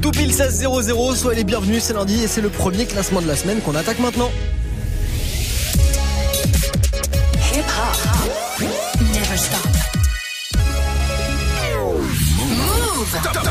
Tout pile 16 00, soyez les bienvenus, c'est lundi et c'est le premier classement de la semaine qu'on attaque maintenant. Hip hop. Never stop. Move.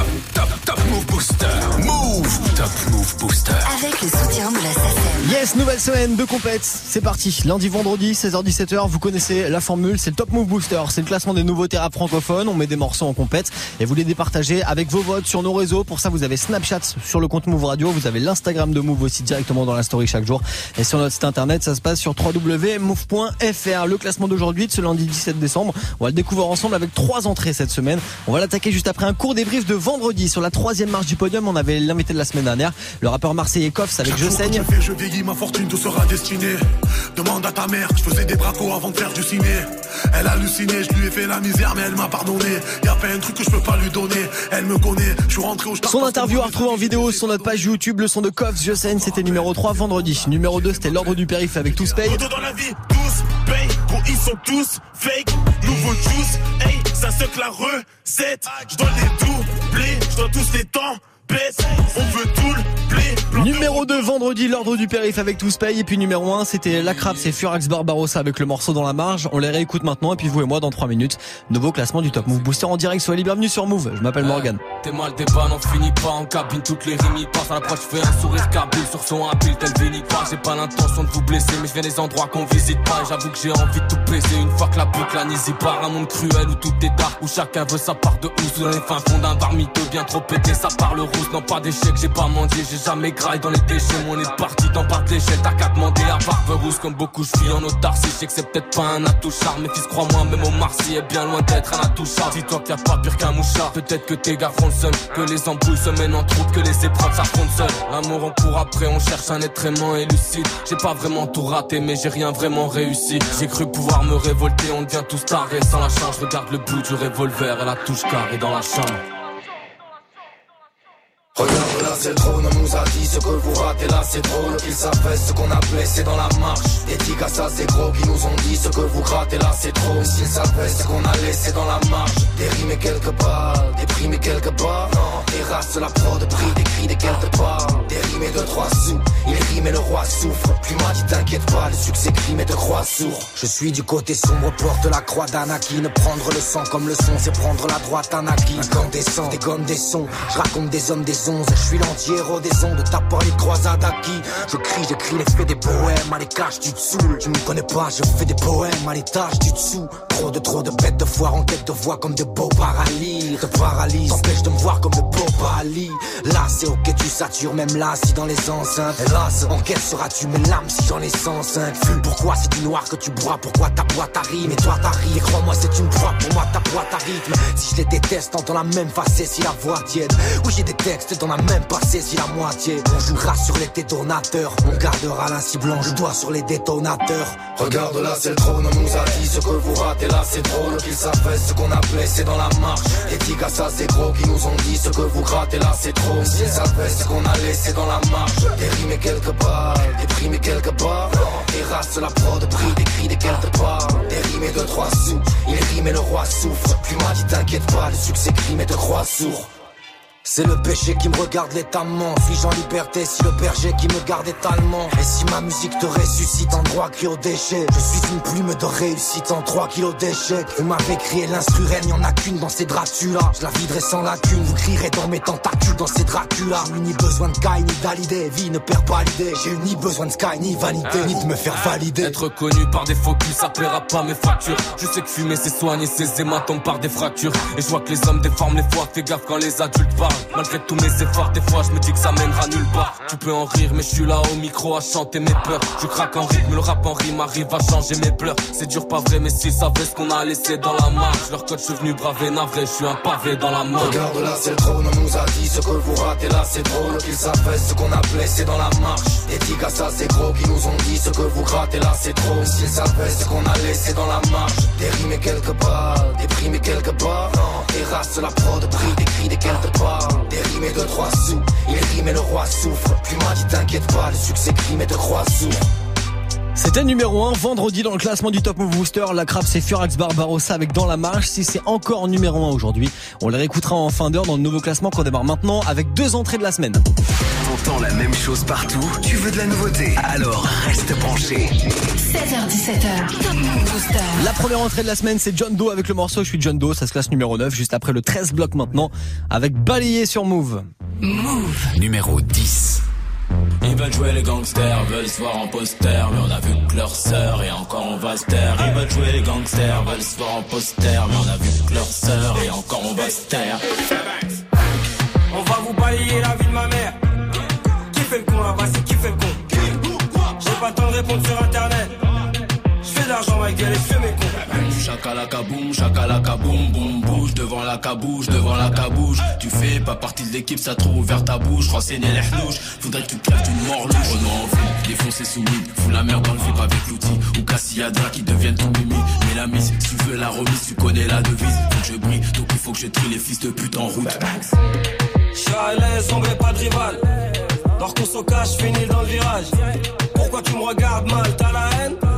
Yes, nouvelle semaine de compète, c'est parti. Lundi, vendredi, 16h-17h, vous connaissez la formule, c'est le Top Move Booster. C'est le classement des nouveautés rap francophones, on met des morceaux en compète et vous les départagez avec vos votes sur nos réseaux. Pour ça, vous avez Snapchat sur le compte Move Radio, vous avez l'Instagram de Move aussi directement dans la story chaque jour. Et sur notre site internet, ça se passe sur www.move.fr. Le classement d'aujourd'hui, de ce lundi 17 décembre, on va le découvrir ensemble avec trois entrées cette semaine. On va l'attaquer juste après un court débrief de vendredi. Sur la troisième marche du podium, on avait l'invité de la semaine dernière, le rappeur marseillais Koffs avec Je saigne. Ma fortune te sera destinée. Demande à ta mère, je faisais des bracos avant de faire du ciné. Elle a halluciné, je lui ai fait la misère, mais elle m'a pardonné. Y a pas un truc que je peux pas lui donner. Elle me connaît, je suis rentré au. Son interview à retrouver en vidéo sur notre page YouTube, le son de Koffs, Je saigne, c'était numéro 3 vendredi. Numéro 2, c'était l'ordre du périph avec Tous Paye. Dans la vie, tous paye, gros ils sont tous fake, nouveau juice, hey, ça se la recette, je dois les doubler, je dois tous les temps, baisse, on veut tout le blé, Numéro 2 vendredi, l'ordre du périph avec Tous Paye. Et puis numéro 1, c'était La Crabe, c'est Furax Barbarossa avec le morceau dans la marge. On les réécoute maintenant et puis vous et moi dans 3 minutes. Nouveau classement du Top Move Booster en direct. Soyez les bienvenus sur Move. Je m'appelle Morgan. T'es mal des balles, on finit pas en cabine, toutes les rimes y passent à l'approche, fais un sourire cabine sur son habile, tel pas. J'ai pas l'intention de vous blesser, mais je viens des endroits qu'on visite pas. J'avoue que j'ai envie de tout baiser une fois que la boucle la y part. Un monde cruel où tout est dark, où chacun veut sa part de housse. Dans les fins fonds d'un bar miteux, bien trop pété, ça parle rousse. Non, pas d'échec, j'ai pas mendié, j'ai jamais graille dans les déchets. Mon est parti dans pas de l'échelle, t'as qu'à demander à Barberousse. Comme beaucoup, je suis en autarcie, je que c'est peut-être pas un atout charme. Mais fils, crois-moi, même au Marcy est bien loin d'être un atout charme. Dis-toi qu'il y a pas pire qu'un mouchard. Peut-être que tes gars feront le seul, que les embrouilles se mènent en troupe, que les épreuves s'affrontent seules. L'amour on court après, on cherche un être aimant et lucide. J'ai pas vraiment tout raté, mais j'ai rien vraiment réussi. J'ai cru pouvoir me révolter, on devient tous tarés sans la charge. Regarde le bout du revolver et la touche carrée dans la chambre. Regarde là c'est le trône, on nous a dit ce que vous ratez là c'est drôle Qu'ils savent ce qu'on a blessé dans la marche. Tigres à ça c'est gros qui nous ont dit ce que vous grattez là c'est trop. S'ils savaient ce qu'on a laissé dans la marche. Des rimes et quelques balles, des primes et quelques barres Non, races la prod, prix des cris des Des rimes et deux trois sous, il rime et le roi souffre. Puis m'a dit t'inquiète pas, le succès crime et te croit sourd. Je suis du côté sombre, porte la croix d'Anakin Prendre le sang comme le son, c'est prendre la droite Anakin Incandescent, des gommes, des sons, je raconte des hommes, des ondes Je suis l'anti-héros des ondes, tapant les croisades acquis Je crie, j'écris les faits des poèmes, à les te saoules Tu me connais pas, je fais des poèmes, à l'étage du dessous. Trop de trop de bêtes de foire en quête de voix comme de beaux paralyses. Te paralyse, t'empêche de me voir comme de beaux paralyses Là c'est ok tu satures, même là si dans les enceintes. Hélas, en quelle seras-tu mes larmes si j'en ai 105 Fume, pourquoi c'est du noir que tu bois, pourquoi ta boîte arrive Et toi t'arrives, crois-moi c'est une proie, pour moi ta boîte arrive Si je les déteste, entends la même facette si la voix tiède Oui j'ai des textes dans la même passé si la moitié. On jouera sur les détonateurs. On gardera la cible blanche, doigt sur les détonateurs. Regarde là c'est le trône, on nous a dit ce que vous ratez. Là c'est drôle Qu'ils savent ce qu'on a blessé dans la marche. Les tigres à ça c'est gros qui nous ont dit ce que vous grattez là c'est trop. S'ils savaient ce qu'on a laissé dans la marche. Des rimes et quelques balles, des primes et quelques barres Des races la prod, prix des cris des quelques rimes et deux trois sous, il rime et le roi souffre. Puis m'a dit t'inquiète pas, le succès crime et te croit sourd c'est le péché qui me regarde létamment Suis-je en liberté si le berger qui me garde est Et si ma musique te ressuscite en droit cri au déchet. Je suis une plume de réussite en 3 kilos d'échecs Vous m'avez crié l'instru reine, y'en a qu'une dans ces Dracula. Je la viderai sans lacune, vous crierez dans mes tentacules dans ces Dracula. J'ai ni besoin de Sky ni d'Alidé, vie ne perd pas l'idée. J'ai eu ni besoin de Sky ni vanité, ni de me faire valider. Être connu par des faux culs, ça paiera pas mes factures. Je sais que fumer c'est soigner ses hématomes par des fractures. Et je vois que les hommes déforment les fois, fais gaffe quand les adultes parlent. Malgré tous mes efforts, des fois je me dis que ça mènera nulle part. Tu peux en rire, mais je suis là au micro à chanter mes peurs. Je craque en rythme, le rap en rime arrive à changer mes pleurs. C'est dur, pas vrai, mais s'ils savaient ce qu'on a laissé dans la marche. Leur code, je suis venu braver, navré, je suis un pavé dans la mort. Regarde là c'est le trône, on nous a dit ce que vous ratez là c'est drôle Qu'ils savaient ce qu'on a blessé dans la marche à ça c'est gros qui nous ont dit ce que vous grattez là c'est trop S'ils savaient ce qu'on a laissé dans la marche Des rimes et quelques balles, des primes et quelques barres Des races la prod, prix des cris des quelques barres Des rimes et deux trois sous, il rime et le roi souffre Puis m'a dit t'inquiète pas, le succès crime et te croit sourd C'était numéro 1 vendredi dans le classement du Top Move Booster. La crabe c'est Furax Barbarossa avec Dans la marche. Si c'est encore numéro 1 aujourd'hui, on les réécoutera en fin d'heure dans le nouveau classement qu'on démarre maintenant avec deux entrées de la semaine. T'entends la même chose partout? Tu veux de la nouveauté? Alors reste branché. 16h17h, Top Move Booster. La première entrée de la semaine c'est John Doe avec le morceau Je suis John Doe. Ça se classe numéro 9 juste après le 13 bloc maintenant avec Balayé sur Move. Move. Numéro 10. Ils veulent jouer les gangsters, veulent se voir en poster, mais on a vu que leur sœur et encore on va se taire. Ils veulent jouer les gangsters, veulent se voir en poster, mais on a vu que leur sœur et encore on va se taire. On va vous balayer la vie de ma mère. Qui fait le con là-bas, c'est qui fait le con? J'ai pas le temps de répondre sur internet. L'argent ma gueule et je fais mes cons. Chakalaka boum, chakalaka boum, boum, bouge devant la cabouche, devant la cabouche. Tu fais pas partie de l'équipe, ça trop ouvert ta bouche. Renseigner les hnouches, faudrait que tu crèves d'une mort louche. Oh non, fou, défoncer sous mid, fous la merde dans le vip avec l'outil. Ou Cassiadra qui deviennent ton mimi. Mais la mise, si tu veux la remise, tu connais la devise. Faut que je brille, donc il faut que je trie les fils de pute en route. Je suis à l'aise, on veut pas de rival. Dors qu'on se cache, finis dans le virage. Pourquoi tu me regardes mal, t'as la haine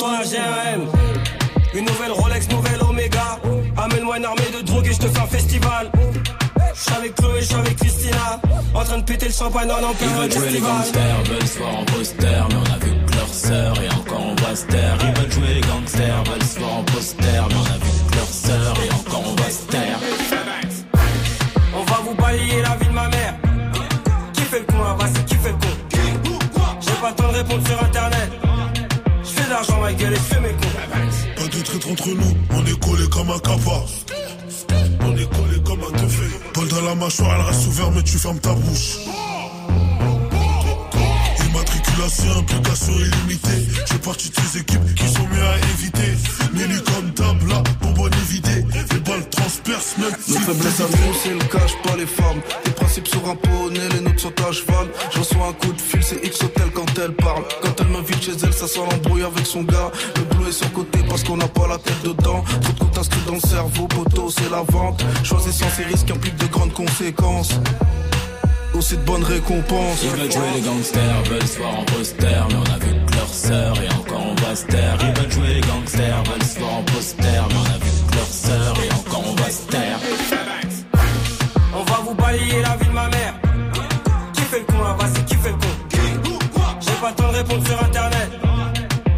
toi un M. Une nouvelle Rolex, nouvelle Omega. Amène-moi une armée de drogue et je te fais un festival. Je suis avec Chloé, je suis avec Christina. En train de péter le champagne en Ils plein veulent jouer les gangsters, veulent se voir en poster, mais on a vu que leur sœur et encore on va se taire. Ils veulent jouer les gangsters, veulent se voir en poster, mais on a vu que leur sœur et encore on va se taire. On va vous balayer la vie de ma mère. Qui fait le con là-bas, c'est qui fait le con? J'ai pas le temps de répondre sur internet. L'argent. Pas de traître entre nous, on est collé comme un cava. On est collé comme un teufé. Paul dans la mâchoire, elle reste ouverte, mais tu fermes ta bouche. Immatriculation, implication illimitée. Je fais partie de ces équipes qui sont mieux à éviter. Nelly comme table, là, bonbonne évidée. Nos faiblesses à nous, c'est le cache pas les femmes. Les principes sont un les nôtres sont à cheval. Je reçois un coup de fil, c'est X Hotel quand elle parle. Quand elle m'invite chez elle, ça sent l'embrouille avec son gars. Le boulot est sur côté parce qu'on n'a pas la tête dedans. Trop de comptes dans le cerveau, poteau, c'est la vente. Choisissant ces risques implique de grandes conséquences. Aussi de bonnes récompenses. Ils veulent jouer les gangsters, veulent se voir en poster, mais on a vu que leur sœur et encore on va se taire. Ils veulent jouer les gangsters, veulent se voir en poster, mais on a vu que leur sœur pas le temps de répondre sur internet.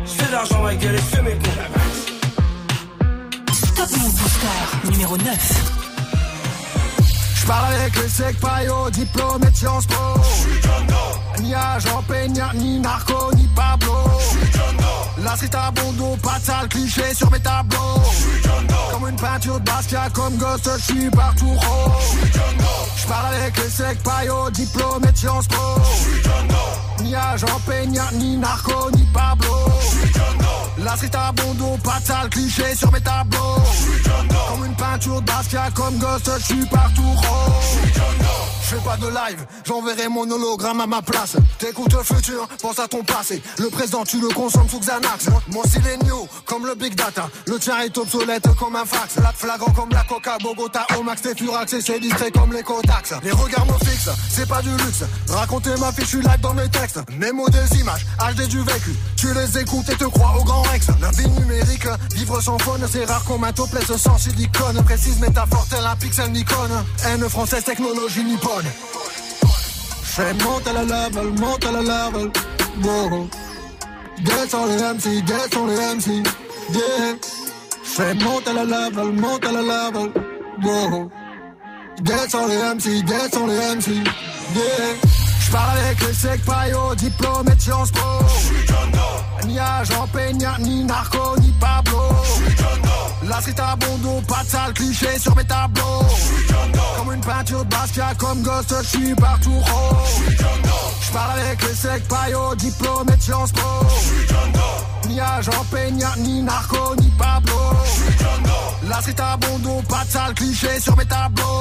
Je fais de l'argent ma gueule et je fais mes cons. Top Move Booster, numéro 9. Je parle avec le sec paillot, diplômé de Sciences Po. Ni agent peignard, ni narco, ni Pablo. La street à pas de sale cliché sur mes tableaux. Comme une peinture de Basquiat, comme Ghost, je suis partout rose. Je parle avec le sec paillot, diplômé de Sciences Po. Ni agent peignard, ni narco, ni Pablo. La street à Bondo, pas de sale cliché sur mes tableaux. Comme une peinture de Basquiat, comme Ghost, je suis partout rose. Je fais pas de live, j'enverrai mon hologramme à ma place. T'écoutes le futur, pense à ton passé. Le présent, tu le consommes sous Xanax. Mon style est new, comme le big data. Le tien est obsolète comme un fax. La flagrant comme la coca, Bogota, au max, t'es furax et c'est distrait comme les Kotax. Les regards me fixent, c'est pas du luxe. Raconter ma fiche, je suis live dans mes textes. Mes mots des images, HD du vécu. Tu les écoutes et te crois au grand La vie numérique, vivre sans faune, c'est rare un topless sans silicone. Précise métaphore, tel un pixel Nikon. Haine française, technologie nippone. Fais monte à la level, monte à la level. Wow. Descends les MC, descends les MC. Yeah. Fais monte à la level, monte à la level. Wow. Descends les MC, descends les MC. Yeah. J'parle avec les secs paillots, diplômé de Sciences Po. Ni agent peignard, ni narco, ni Pablo. La street à Bondo, pas de sale cliché sur mes tableaux. Comme une peinture de Basquiat, comme Ghost, je suis partout rose. J'parle avec les secs paillots, diplômé de Sciences Po. Ni agent peignard, ni narco, ni Pablo. La street à Bondo, pas de sale cliché sur mes tableaux.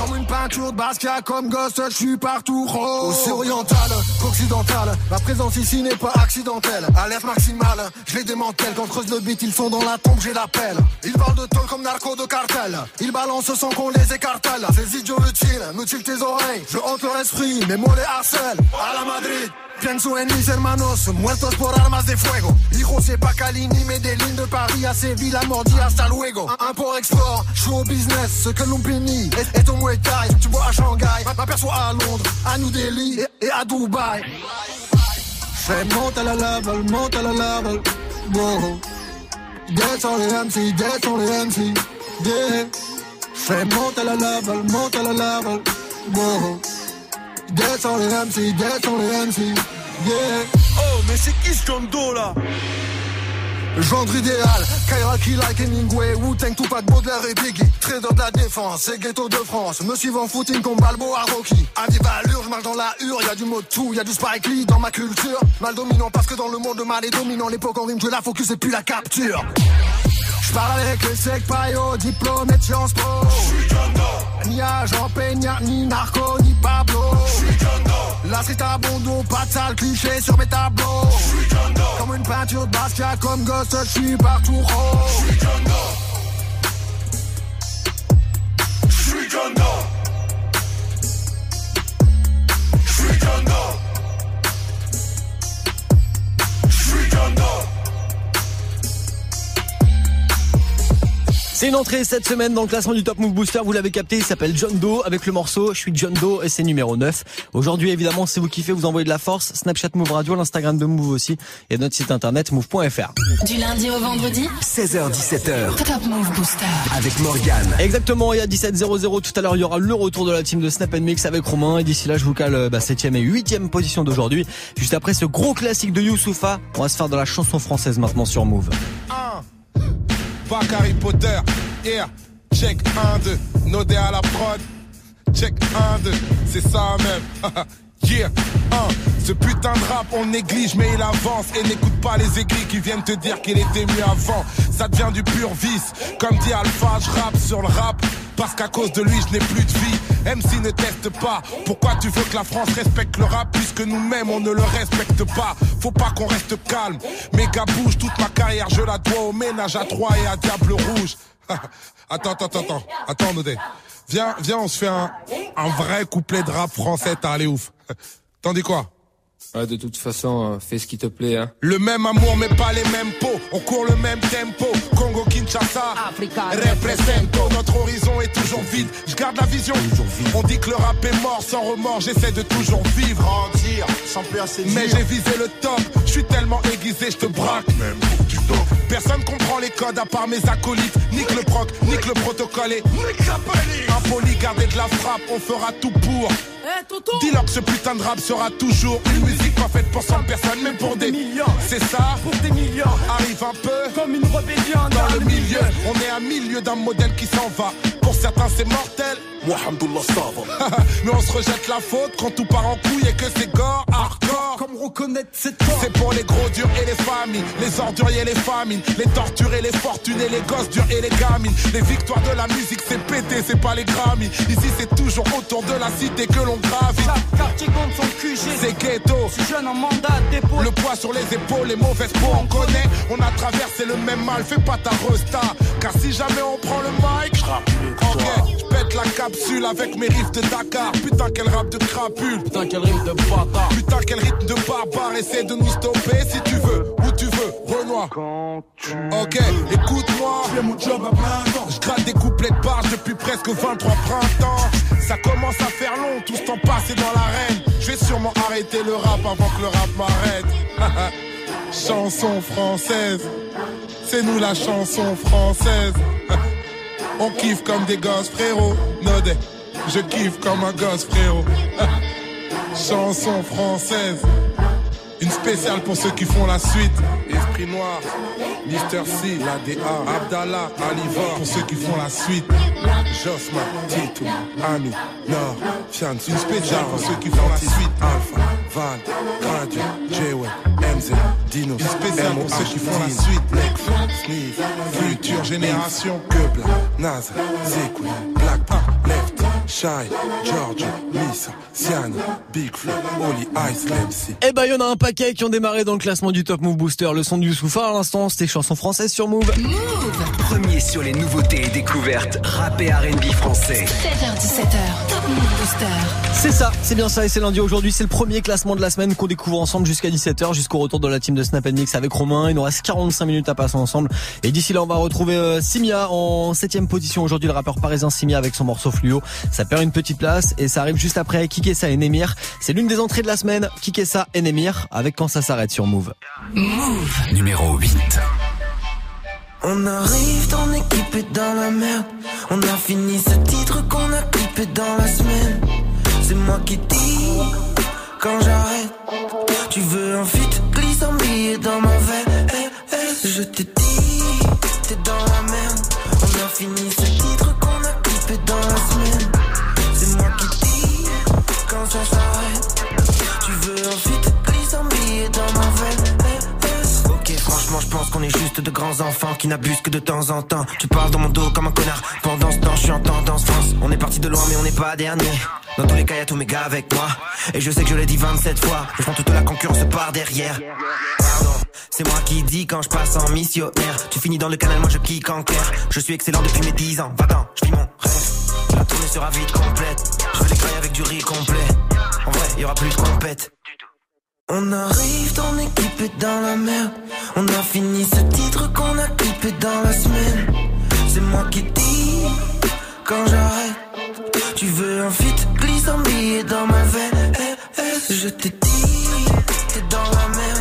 Comme une peinture de Basquiat, comme Ghost, je suis partout rose. Aussi oriental qu'occidental, ma présence ici n'est pas accidentelle. Alerte maximale, je les démantèle. Quand creuse le beat, ils sont dans la tombe, j'ai l'appel. Ils parlent de tôle comme narco de cartel. Ils balancent sans qu'on les écartèle. Ces idiots utiles, mutilent tes oreilles. Je hante leur esprit, mes mots les harcèlent. À la Madrid, Pienso en mis hermanos muertos por armas de fuego. Hijo c'est pas Cali ni Medellín de Paris à Séville, la mordi hasta luego. Import-export, show business, ce que l'on bénit est, est au Muay. Tu vois à Shanghai, m'aperçois à Londres, à New Delhi et, et à Dubaï. Fais monte à la level, monte à la. Wow. Dead sur les MC, dead sur les MC. Yeah. Fais monte à la level, monte à la level. Wow. Dead sur les MC, dead sur les MC. Yeah. Oh, mais c'est qui ce Doe là? Gendre idéal, Kaira like Hemingway, Wu-Tang, Tupac, Baudelaire et Biggie. Trader de la défense, c'est ghetto de France. Me suivant footing comme Balboa Rocky. À vive je marche dans la hure, y a du mot tout, y a du Spike dans ma culture. Mal dominant parce que dans le monde le mal est dominant. L'époque en rime, je la focus et puis la capture je parle avec les secs paillots, diplômé de Sciences Po. J'suis. Ni agent Peña, ni narco, ni Pablo. J'suis. La street à bondo, pas de sale cliché sur mes tableaux. J'suis. Comme une peinture de Basquiat, comme Ghost, j'suis partout rose. J'suis John Doe. J'suis John Doe. John Doe. J'suis John Doe. C'est une entrée cette semaine dans le classement du Top Move Booster. Vous l'avez capté, il s'appelle John Doe avec le morceau Je suis John Doe et c'est numéro 9. Aujourd'hui, évidemment, si vous kiffez, vous envoyez de la force. Snapchat Move Radio, l'Instagram de Move aussi et notre site internet move.fr. Du lundi au vendredi 16h17h Top Move Booster. avec Morgane. Exactement, et à 17h00 tout à l'heure, il y aura le retour de la team de Snap Mix avec Romain. Et d'ici là, je vous cale euh, bah, 7ème et 8ème position d'aujourd'hui. Juste après ce gros classique de Youssoufa, on va se faire de la chanson française maintenant sur Move. Pas Harry Potter, yeah. Check 1, 2, Nodé à la prod. Check 1, 2, c'est ça même. 1. Ce putain de rap, on néglige, mais il avance. Et n'écoute pas les aigris qui viennent te dire qu'il était mieux avant. Ça devient du pur vice. Comme dit Alpha, je rappe sur le rap. Parce qu'à cause de lui, je n'ai plus de vie. MC ne teste pas. Pourquoi tu veux que la France respecte le rap puisque nous-mêmes on ne le respecte pas? Faut pas qu'on reste calme. Méga bouge, toute ma carrière, je la dois au ménage à Troyes et à Diable Rouge. attends, attends, attends, attends, attends. Viens, viens, on se fait un, un vrai couplet de rap français, t'as allé ouf. T'en dis quoi Ouais, de toute façon, euh, fais ce qui te plaît, hein. Le même amour mais pas les mêmes pots On court le même tempo. Congo Kinshasa Represento. Notre horizon est toujours vide. Je garde la vision. On dit que le rap est mort sans remords. J'essaie de toujours vivre. Grandir, sans plus assez Mais j'ai visé le top. Je suis tellement aiguisé je te braque. Même Personne comprend les codes à part mes acolytes Nique le proc, nique le protocole et Nique la police Impoli, garder de la frappe On fera tout pour Dis-leur que ce putain de rap sera toujours une musique pas faite pour 100 personnes, mais pour des millions. C'est ça Pour des millions, Arrive un peu comme une rébellion dans le milieu. On est à milieu d'un modèle qui s'en va. Pour certains, c'est mortel. Sava. Mais on se rejette la faute quand tout part en couille et que c'est gore, hardcore. Comme reconnaître cette. C'est pour les gros durs et les familles, les orduriers et les famines, les tortures et les fortunes et les gosses durs et les gamines. Les victoires de la musique, c'est pété, c'est pas les Grammy. Ici, c'est toujours autour de la cité que l'on gravit. Chaque quartier compte son QG. C'est ghetto. Si jeune en mandat dépôt. Le poids sur les épaules, les mauvaises peaux, on connaît. On a traversé le même mal, fais pas ta resta. Car si jamais on prend le mic, ok, je pète la capsule avec mes riffs de Dakar. Putain, quel rap de crapule. Putain, quel rythme de bâtard. Putain, quel rythme de barbare. Essaie de nous stopper si tu veux, où tu veux, Renoir. Ok, écoute-moi. Je fais mon job à plein temps. Je gratte des couplets de barge depuis presque 23 printemps. Ça commence à faire long, tout ce temps passé dans l'arène. Je vais sûrement arrêter le rap avant que le rap m'arrête. chanson française, c'est nous la chanson française. On kiffe comme des gosses, frérot. Nodé, je kiffe comme un gosse, frérot. chanson française. Une spéciale pour ceux qui font la suite. Esprit Noir, Mister C, l'ADA, Abdallah, Alivor, pour ceux qui font la suite. Josma, Tito, Ami, Nord, une spéciale pour ceux qui font la suite. Alpha, Val, Radio, J-Way, MZ, Dino, une spéciale pour ceux qui font la suite. Nekfeu, Sneeze, Future Génération, Quebla, Naz, Zekwe, Black, Left, Shy, George, Nissa, Siani, Big Flo, Oli, Ice, MC. Eh ben, il y en a un paquet qui ont démarré dans le classement du Top Move Booster. Le son du Soufa à l'instant, c'était chanson française sur Move. Premier sur les nouveautés et découvertes, rap et R&B français. 16h17h, Top Move Booster. C'est ça, c'est bien ça et c'est lundi aujourd'hui. C'est le premier classement de la semaine qu'on découvre ensemble jusqu'à 17h, jusqu'au retour de la team de Snap Mix avec Romain. Il nous reste 45 minutes à passer ensemble. Et d'ici là, on va retrouver euh, Simia en septième position aujourd'hui, le rappeur parisien Simia avec son morceau Fluo. Ça perd une petite place et ça arrive juste après Kikessa et Nemir. C'est l'une des entrées de la semaine, Kikessa et Nemir avec quand ça s'arrête sur Move. Move. Numéro 8. On arrive dans équipe et dans la merde. On a fini ce titre qu'on a clippé dans la semaine. C'est moi qui dis quand j'arrête. Tu veux un feat, glisse un billet dans ma veine. Eh, eh, je te dis, t'es dans la merde. On a fini ce ça s'arrête. Tu veux un feat, glisse un billet dans ma veine. Ok, franchement, je pense qu'on est juste de grands enfants qui n'abusent que de temps en temps. Tu parles dans mon dos comme un connard. Pendant ce temps, je suis en tendance France. On est parti de loin, mais on n'est pas dernier. Dans tous les cas, y'a tous mes gars avec moi. Et je sais que je l'ai dit 27 fois. Je prends toute la concurrence par derrière. C'est moi qui dis quand je passe en missionnaire. Tu finis dans le canal, moi je kick en clair. Je suis excellent depuis mes 10 ans. Va-t'en, je vis mon rêve. La tournée sera vite complète. Avec du riz complet. En vrai, y aura plus de compète. On arrive dans équipe et dans la merde. On a fini ce titre qu'on a clippé dans la semaine. C'est moi qui dis quand j'arrête. Tu veux un feat, glisse un billet dans ma veine. Eh, eh, je te dis, t'es dans la merde.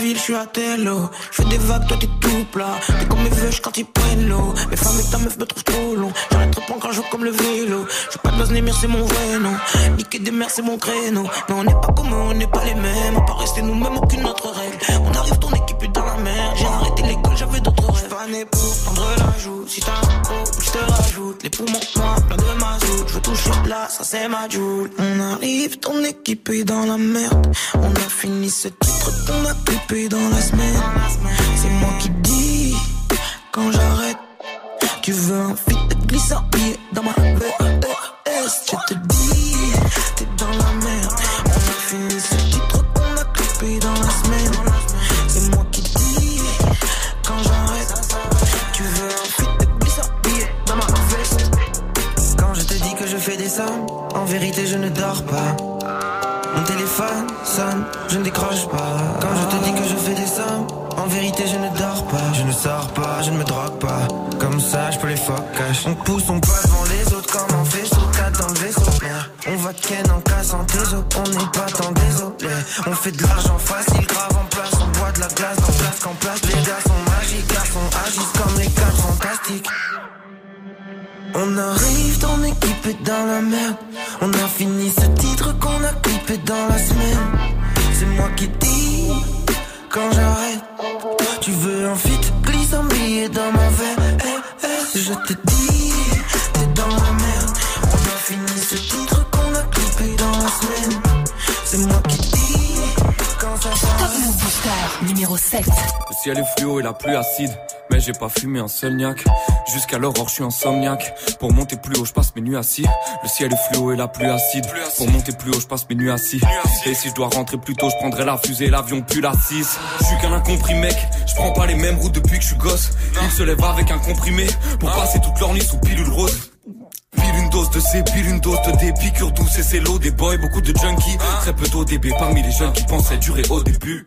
Je suis à Tello. Je fais des vagues, toi t'es tout plat. T'es comme mes veuches quand ils prennent l'eau. Mes femmes et ta meuf me trouvent trop long. J'arrête de prendre un jour comme le vélo. Je pas de Némir, c'est mon vrai nom. Niquer des mers, c'est mon créneau. Mais on n'est pas comme eux, on n'est pas les mêmes. On peut rester nous-mêmes, aucune autre règle. On arrive, ton équipe est dans la mer. J'ai arrêté l'école, j'avais d'autres rêves. J'suis pas Si t'as un gros, je te rajoute. Les poumons noirs, plein de mazout. Je veux toucher là, ça c'est ma joule. On arrive, ton équipe est dans la merde. On a fini ce titre qu'on a dans la semaine. C'est moi qui dis quand j'arrête. Tu veux un un billet dans ma veste. Je te dis, vérité je ne dors pas. Mon téléphone sonne, je ne décroche pas. Quand je te dis que je fais des sommes, en vérité je ne dors pas. Je ne sors pas, je ne me drogue pas. Comme ça, je peux les focages. On pousse, on passe devant les autres comme un vaisseau. T'as dans le vaisseau, merde. On va ken en cassant tes os. On n'est pas tant désolé. On fait de l'argent facile, grave en place. On boit de la glace dans place qu'en place. Les gars sont magiques, garçons agissent comme les quatre fantastiques. On arrive dans équipe et dans la merde. On a fini ce titre qu'on a clippé dans la semaine. C'est moi qui dis quand j'arrête. Tu veux un feat, glisse un billet dans ma veine. Eh, eh, je te dis, t'es dans la merde. On a fini ce titre qu'on a clippé dans la semaine. C'est moi qui Top s'arrête. Move Booster, numéro 7. Le ciel est fluo et la pluie acide. Mais j'ai pas fumé un seul niaque. Jusqu'à l'aurore, je suis insomniaque. Pour monter plus haut, je passe mes nuits assis. Le ciel est fluo et la pluie acide. Pour monter plus haut, je passe mes nuits assis. Et si je dois rentrer plus tôt, je prendrai la fusée l'avion plus la 6. Je suis qu'un incompris mec. Je pas les mêmes routes depuis que je suis gosse. Ils se lèvent avec un comprimé. Pour passer toute leur sous pilule rose. Pile une dose de C, pile une dose de D, piqûre douce et c'est l'eau des boys, beaucoup de junkies, très peu d'ODB parmi les jeunes qui pensaient durer au début.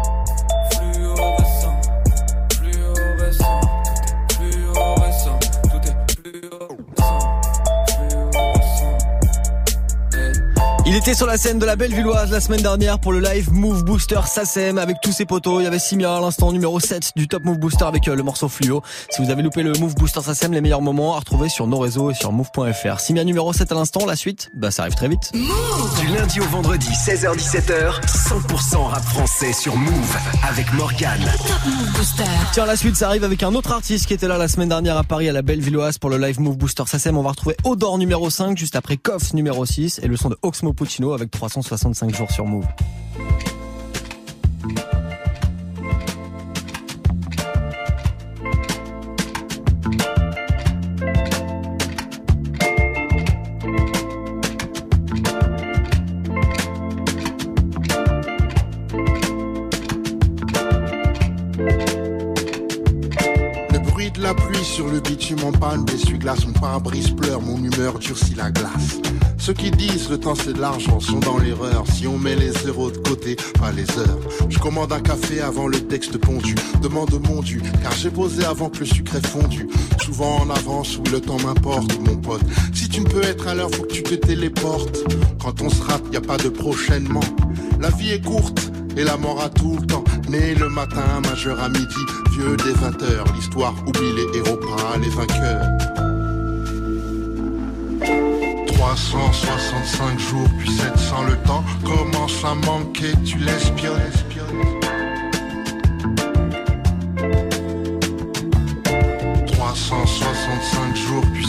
Il était sur la scène de la Bellevilloise la semaine dernière pour le live Move Booster SACEM avec tous ses potos. Il y avait Simia à l'instant numéro 7 du Top Move Booster avec euh, le morceau Fluo. Si vous avez loupé le Move Booster SACEM, les meilleurs moments à retrouver sur nos réseaux et sur move.fr. Simia numéro 7 à l'instant, la suite, bah ça arrive très vite. Du lundi au vendredi, 16h-17h, 100% rap français sur Move avec Morgane. Top Move Booster. Tiens, la suite, ça arrive avec un autre artiste qui était là la semaine dernière à Paris à la Bellevilloise pour le live Move Booster SACEM. On va retrouver Odor numéro 5 juste après Koff numéro 6 et le son de Oxmo Avec 365 jours sur Move. La sur le bitume en panne, d'essuie-glace, mon pare-brise pleure, mon humeur durcit la glace. Ceux qui disent le temps c'est de l'argent sont dans l'erreur. Si on met les zéros de côté, pas les heures. Je commande un café avant le texte pondu. Demande mon dû, car j'ai posé avant que le sucre ait fondu. Souvent en avance, oui le temps m'importe, mon pote. Si tu ne peux être à l'heure, faut que tu te téléportes. Quand on se rate, y a pas de prochainement. La vie est courte. Et la mort a tout le temps, né le matin, majeur à midi, vieux des 20 heures, l'histoire oublie les héros, pas les vainqueurs. 365 jours, puis 700 le temps commence à manquer, tu l'espionnes. 365 jours, puis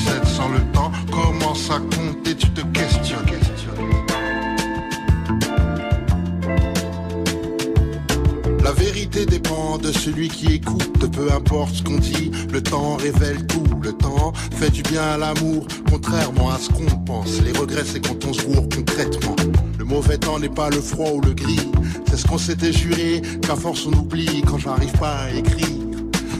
celui qui écoute, peu importe ce qu'on dit, le temps révèle tout, le temps fait du bien à l'amour, contrairement à ce qu'on pense. Les regrets c'est quand on se gourre concrètement. Le mauvais temps n'est pas le froid ou le gris, c'est ce qu'on s'était juré, qu'à force on oublie quand j'arrive pas à écrire.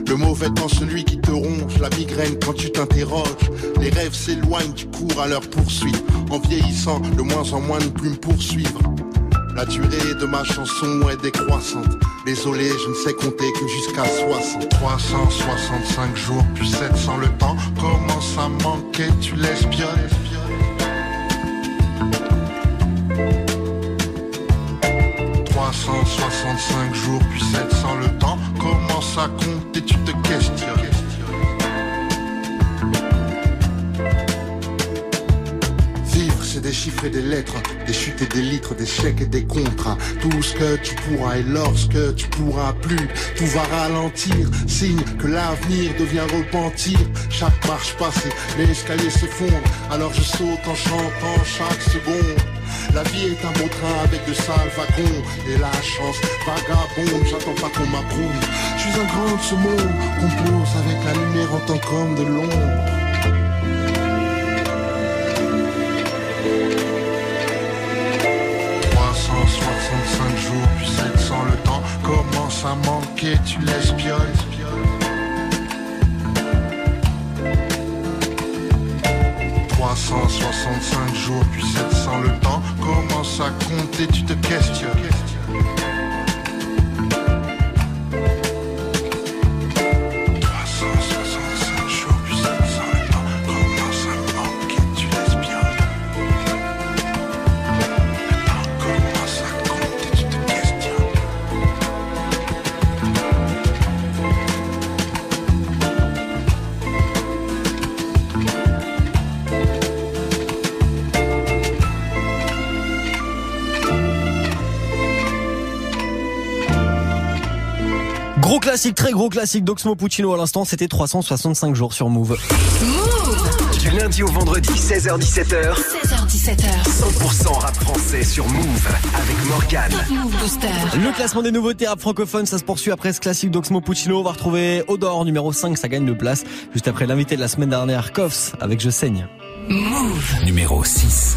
Le mauvais temps, celui qui te ronge, la migraine quand tu t'interroges. Les rêves s'éloignent, tu cours à leur poursuite. En vieillissant, de moins en moins de plus me poursuivre. La durée de ma chanson est décroissante. Désolé, je ne sais compter que jusqu'à 60. 365 jours, puis 700 le temps. Commence à manquer, tu l'espionnes. 365 jours, puis 700 le temps. Commence à compter, tu te questionnes. Des chiffres et des lettres, des chutes et des litres, des chèques et des contrats. Tout ce que tu pourras et lorsque tu pourras plus, tout va ralentir. Signe que l'avenir devient repentir. Chaque marche passée, l'escalier s'effondre. Alors je saute en chantant chaque seconde. La vie est un beau train avec de sales wagons Et la chance vagabonde, j'attends pas qu'on m'approuve Je suis un grand de ce compose avec la lumière en tant qu'homme de l'ombre commence à manquer, tu l'espionnes. 365 jours, puis 700 le temps commence à compter, tu te questionnes? Classique, très gros classique d'Oxmo Puccino à l'instant, c'était 365 jours sur Move. Du lundi au vendredi, 16h17h. 16h17h. 100% rap français sur Move avec Morgane. Move. Le classement des nouveautés rap francophones, ça se poursuit après ce classique d'Oxmo Puccino. On va retrouver Odor numéro 5, ça gagne de place. Juste après l'invité de la semaine dernière, Koffs, avec Je saigne. Move. Numéro 6.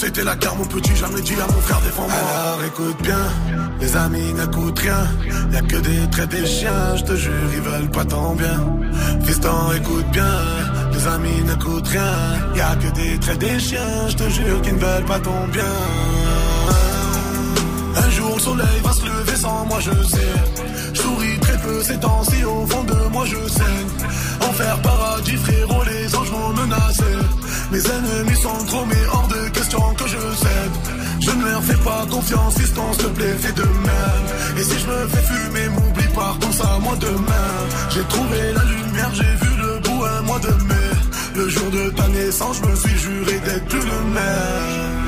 C'était la guerre, mon petit, jamais dit à mon frère défends-moi. Alors écoute bien, les amis n'écoutent rien. Y'a que des traits des chiens, je te jure, ils veulent pas tant bien. Fiston, écoute bien, les amis n'écoutent rien. Y'a que des traits des chiens, je te jure, qu'ils ne veulent pas ton bien. Un jour le soleil va se lever sans moi je sais Je souris très peu ces temps-ci au fond de moi je saigne Enfer paradis frérot les anges m'ont menacé Mes ennemis sont trop mais hors de question que je cède. Je ne leur fais pas confiance fiston s'il te plaît fais de même. Et si je me fais fumer m'oublie pas pense à moi demain. J'ai trouvé la lumière j'ai vu le bout un mois de mai. Le jour de ta naissance je me suis juré d'être plus le même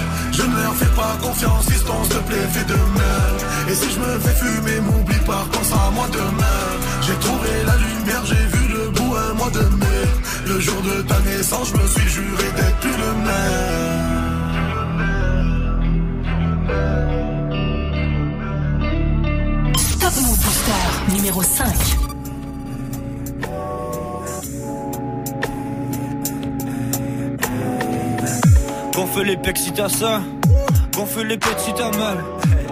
Je ne leur fais pas confiance s'il te plaît fais de même Et si je me fais fumer m'oublie pas pense à moi demain. J'ai trouvé la lumière j'ai vu le bout un mois de mai. Le jour de ta naissance je me suis juré d'être plus le même. Top Move Booster numéro 5. Gonfle les pecs si t'as ça, gonfle les pecs si t'as mal.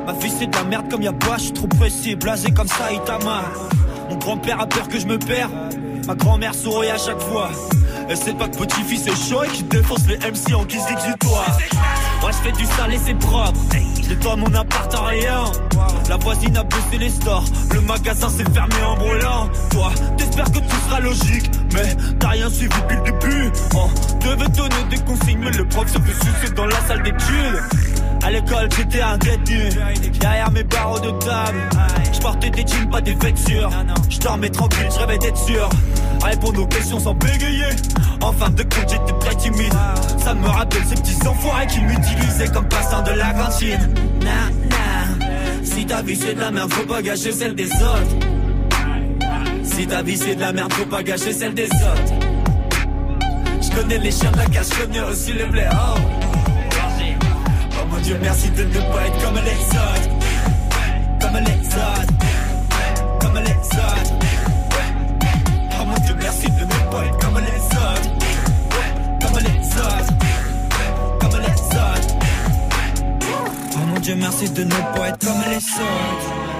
Ma fille c'est de la merde comme y'a pas, je suis trop pressé, blasé comme ça, il t'a mal. Mon grand-père a peur que je me perds, ma grand-mère sourit à chaque fois. Elle sait pas que petit-fils est chaud et qu'il défonce les MC en guise d'exutoire. Moi je fais du sale et c'est propre, nettoie mon appart en rien. La voisine a les stores, le magasin s'est fermé en brûlant. Toi, t'espères que tout sera logique, mais t'as rien suivi depuis le début. On devait donner des consignes, mais le prof se fait sucer dans la salle d'études. À l'école, j'étais un détenu. Derrière mes barreaux de table, je portais des jeans, pas des vêtures. Je dormais tranquille, je rêvais d'être sûr. Répondre aux questions sans bégayer. En fin de compte, j'étais très timide. Ça me rappelle ces petits enfoirés qui m'utilisaient comme passant de la cantine. Si ta vie c'est de la merde, faut pas gâcher celle des autres. Si ta vie c'est de la merde, faut pas gâcher celle des autres. Je connais les chiens de la casse, je connais aussi les blaireaux. Oh mon dieu, merci de ne pas être comme les autres. Comme les autres. Comme les autres. Dieu, merci de ne pas être comme les autres.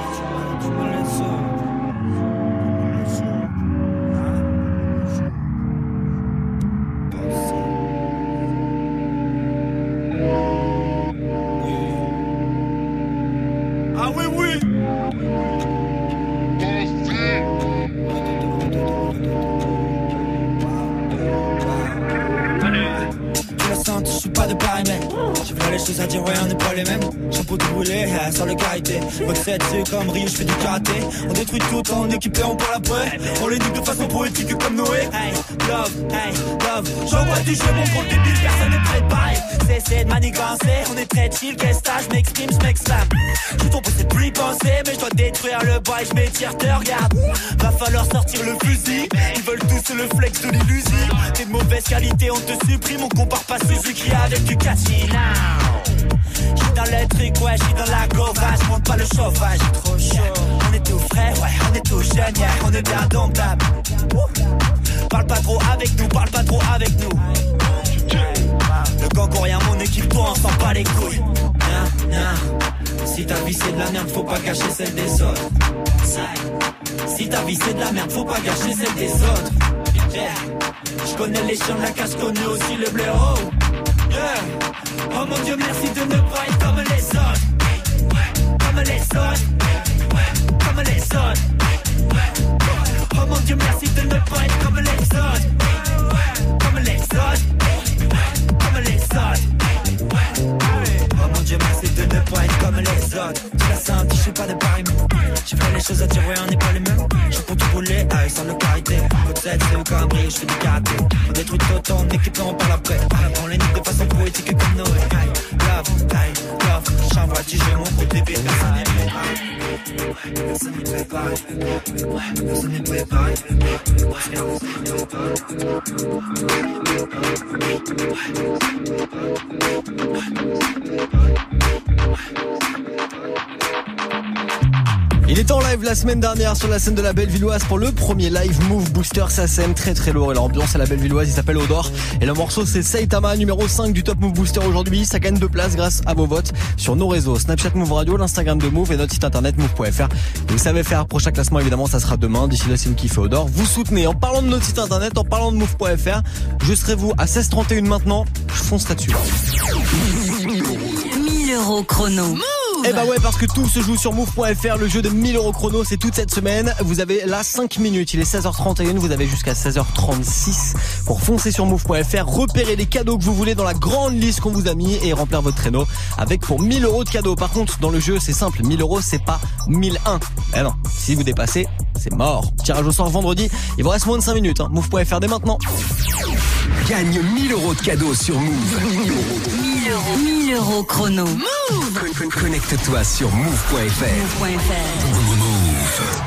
Choses à dire, ouais on n'est pas les mêmes. Chapeau tout brûlé, sans le karité set c'est comme Rio, je fais du karaté. On détruit tout en équipé, on parle après On les nique de façon poétique comme Noé. Hey, love, hey, love. J'envoie du jeu, mon compte débile, personne n'est préparé Cessez de manigancer, on est très chill Qu'est-ce que je m'exprime, je m'exclame Je suis ton c'est plus penser Mais je dois détruire le bois je m'étire, te regarde. Va falloir sortir le fusil. Ils veulent tous le flex de l'illusion T'es de mauvaise qualité, on te supprime On compare pas Suzuki avec du now J'suis dans le truc, ouais, j'suis dans la gova J'monte pas le chauffage, trop chaud On est tout frais, ouais, on est tout jeune, yeah, on est bien domptable. Parle pas trop avec nous, parle pas trop avec nous. Le gang rien, mon équipe, toi on s'en bat les couilles. Si ta vie c'est de la merde, faut pas gâcher celle des autres. Si ta vie c'est de la merde, faut pas gâcher celle des autres. Je connais les chiens de la casse, connais aussi le blaireau. Yeah. Oh mon Dieu, merci de ne pas être comme les autres. Comme les autres. Comme les autres. Oh mon Dieu, merci de ne pas être comme les autres. Comme les autres. Comme les autres. Oh mon Dieu, merci de ne pas être comme les autres. Tu l'as senti, je suis pas de pareil. J'ai fait les choses à ouais, on n'est pas les mêmes. Rouler, aïe, sans le karité. Peut-être c'est au cambré, je fais du karaté. On détruit tout en équipe, on parle après. On les nique de façon poétique comme Noé. Love, aïe, love. J'envoie du jeu, mon côté bébé, personne n'est préparé. Personne. Personne. Il était en live la semaine dernière sur la scène de la Bellevilloise pour le premier live Move Booster SACEM très très lourd. Et l'ambiance à la Bellevilloise il s'appelle Odor et le morceau c'est Saitama numéro 5 du Top Move Booster aujourd'hui. Ça gagne deux places grâce à vos votes sur nos réseaux. Snapchat Move Radio, l'Instagram de Move et notre site internet move.fr vous savez faire prochain classement évidemment ça sera demain. D'ici là si vous kiffez Odor vous soutenez. En parlant de notre site internet en parlant de move.fr je serai vous à 16h31 maintenant. Je fonce là-dessus. 1000 euros chrono. Eh bah ouais, parce que tout se joue sur move.fr. Le jeu de 1000 euros chrono, c'est toute cette semaine. Vous avez là 5 minutes. Il est 16h31. Vous avez jusqu'à 16h36 pour foncer sur move.fr, repérer les cadeaux que vous voulez dans la grande liste qu'on vous a mis et remplir votre traîneau avec pour 1000 euros de cadeaux. Par contre, dans le jeu, c'est simple. 1000 euros, c'est pas 1001. Eh non. Si vous dépassez, c'est mort. Tirage au sort vendredi. Il vous reste moins de 5 minutes. Hein. Move.fr dès maintenant. Gagne 1000 euros de cadeaux sur Move. 1000 euros. 1000 euros chrono. Con- Connecte-toi sur move.fr.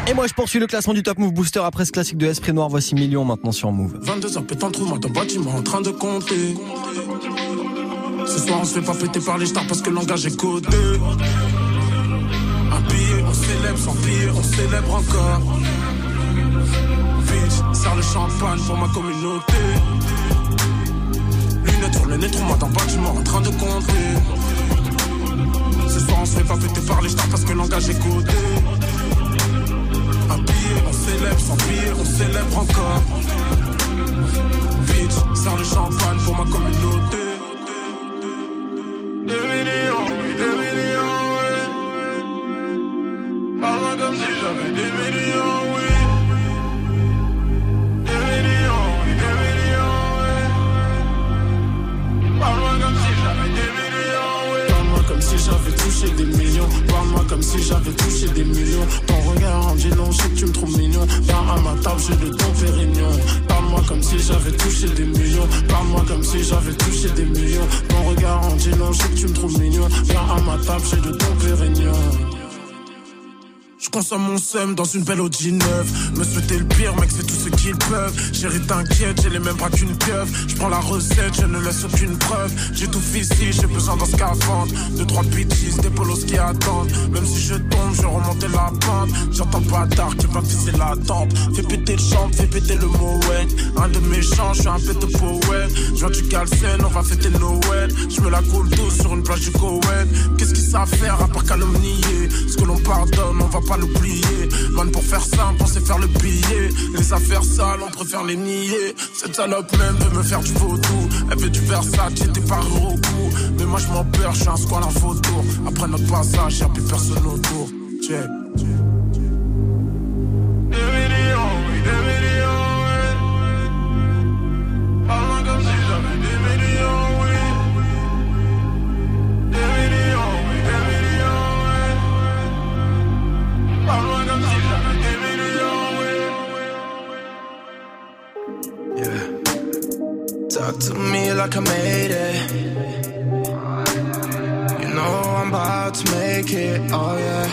Et moi, je poursuis le classement du Top Move Booster après ce classique de Esprit Noir. Voici Million maintenant sur Move. 22h, pétant le trou, moi, dans le bâtiment, en train de compter. Ce soir, on se fait pas péter par les stars parce que le langage est codé. Un billet, on célèbre, sans billet, on célèbre encore. Bitch, serre le champagne pour ma communauté. Sur le nez, trouve-moi dans le bâtiment, en train de compter. Ce soir, on se fait pas péter par les stars parce que langage est codé. Un billet, on célèbre, sans billet, on célèbre encore. Bitch, serre le champagne pour ma communauté. Des millions, oui, des millions, oui. Parle-moi comme si j'avais des millions, oui. J'avais touché des millions. Parle-moi comme si j'avais touché des millions. Ton regard en dit long, je sais que tu me trouves mignon. Viens à ma table, j'ai le don Pérignon. Consomme mon seum dans une belle Audi neuve. Me souhaiter le pire, mec, c'est tout ce qu'ils peuvent. Chérie, t'inquiète, j'ai les mêmes bras qu'une pieuvre. Je prends la recette, je ne laisse aucune preuve. J'ai tout ici, j'ai besoin d'un scaphandre. Deux, trois bitches, des polos qui attendent. Même si je tombe, je remonte la pente. J'entends pas tard qui va tisser la tente. Fais péter le champ, fais péter le Moet. Un de mes chants, je suis un peu de poète. Je du Galsen, on va fêter Noël. Je me la coule douce sur une plage du Koweït. Qu'est-ce qu'ils savent faire à part calomnier? Ce que l'on pardonne, on va pas l'oublier. Man, pour faire simple, on sait faire le billet. Les affaires sales, on préfère les nier. Cette salope même veut me faire du vaudou. Elle veut du Versace, t'es pas au cou. Mais moi, je m'en perds, je suis un squal en photo. Après notre passage, y'a plus personne autour. Like I made it. You know I'm about to make it, oh yeah.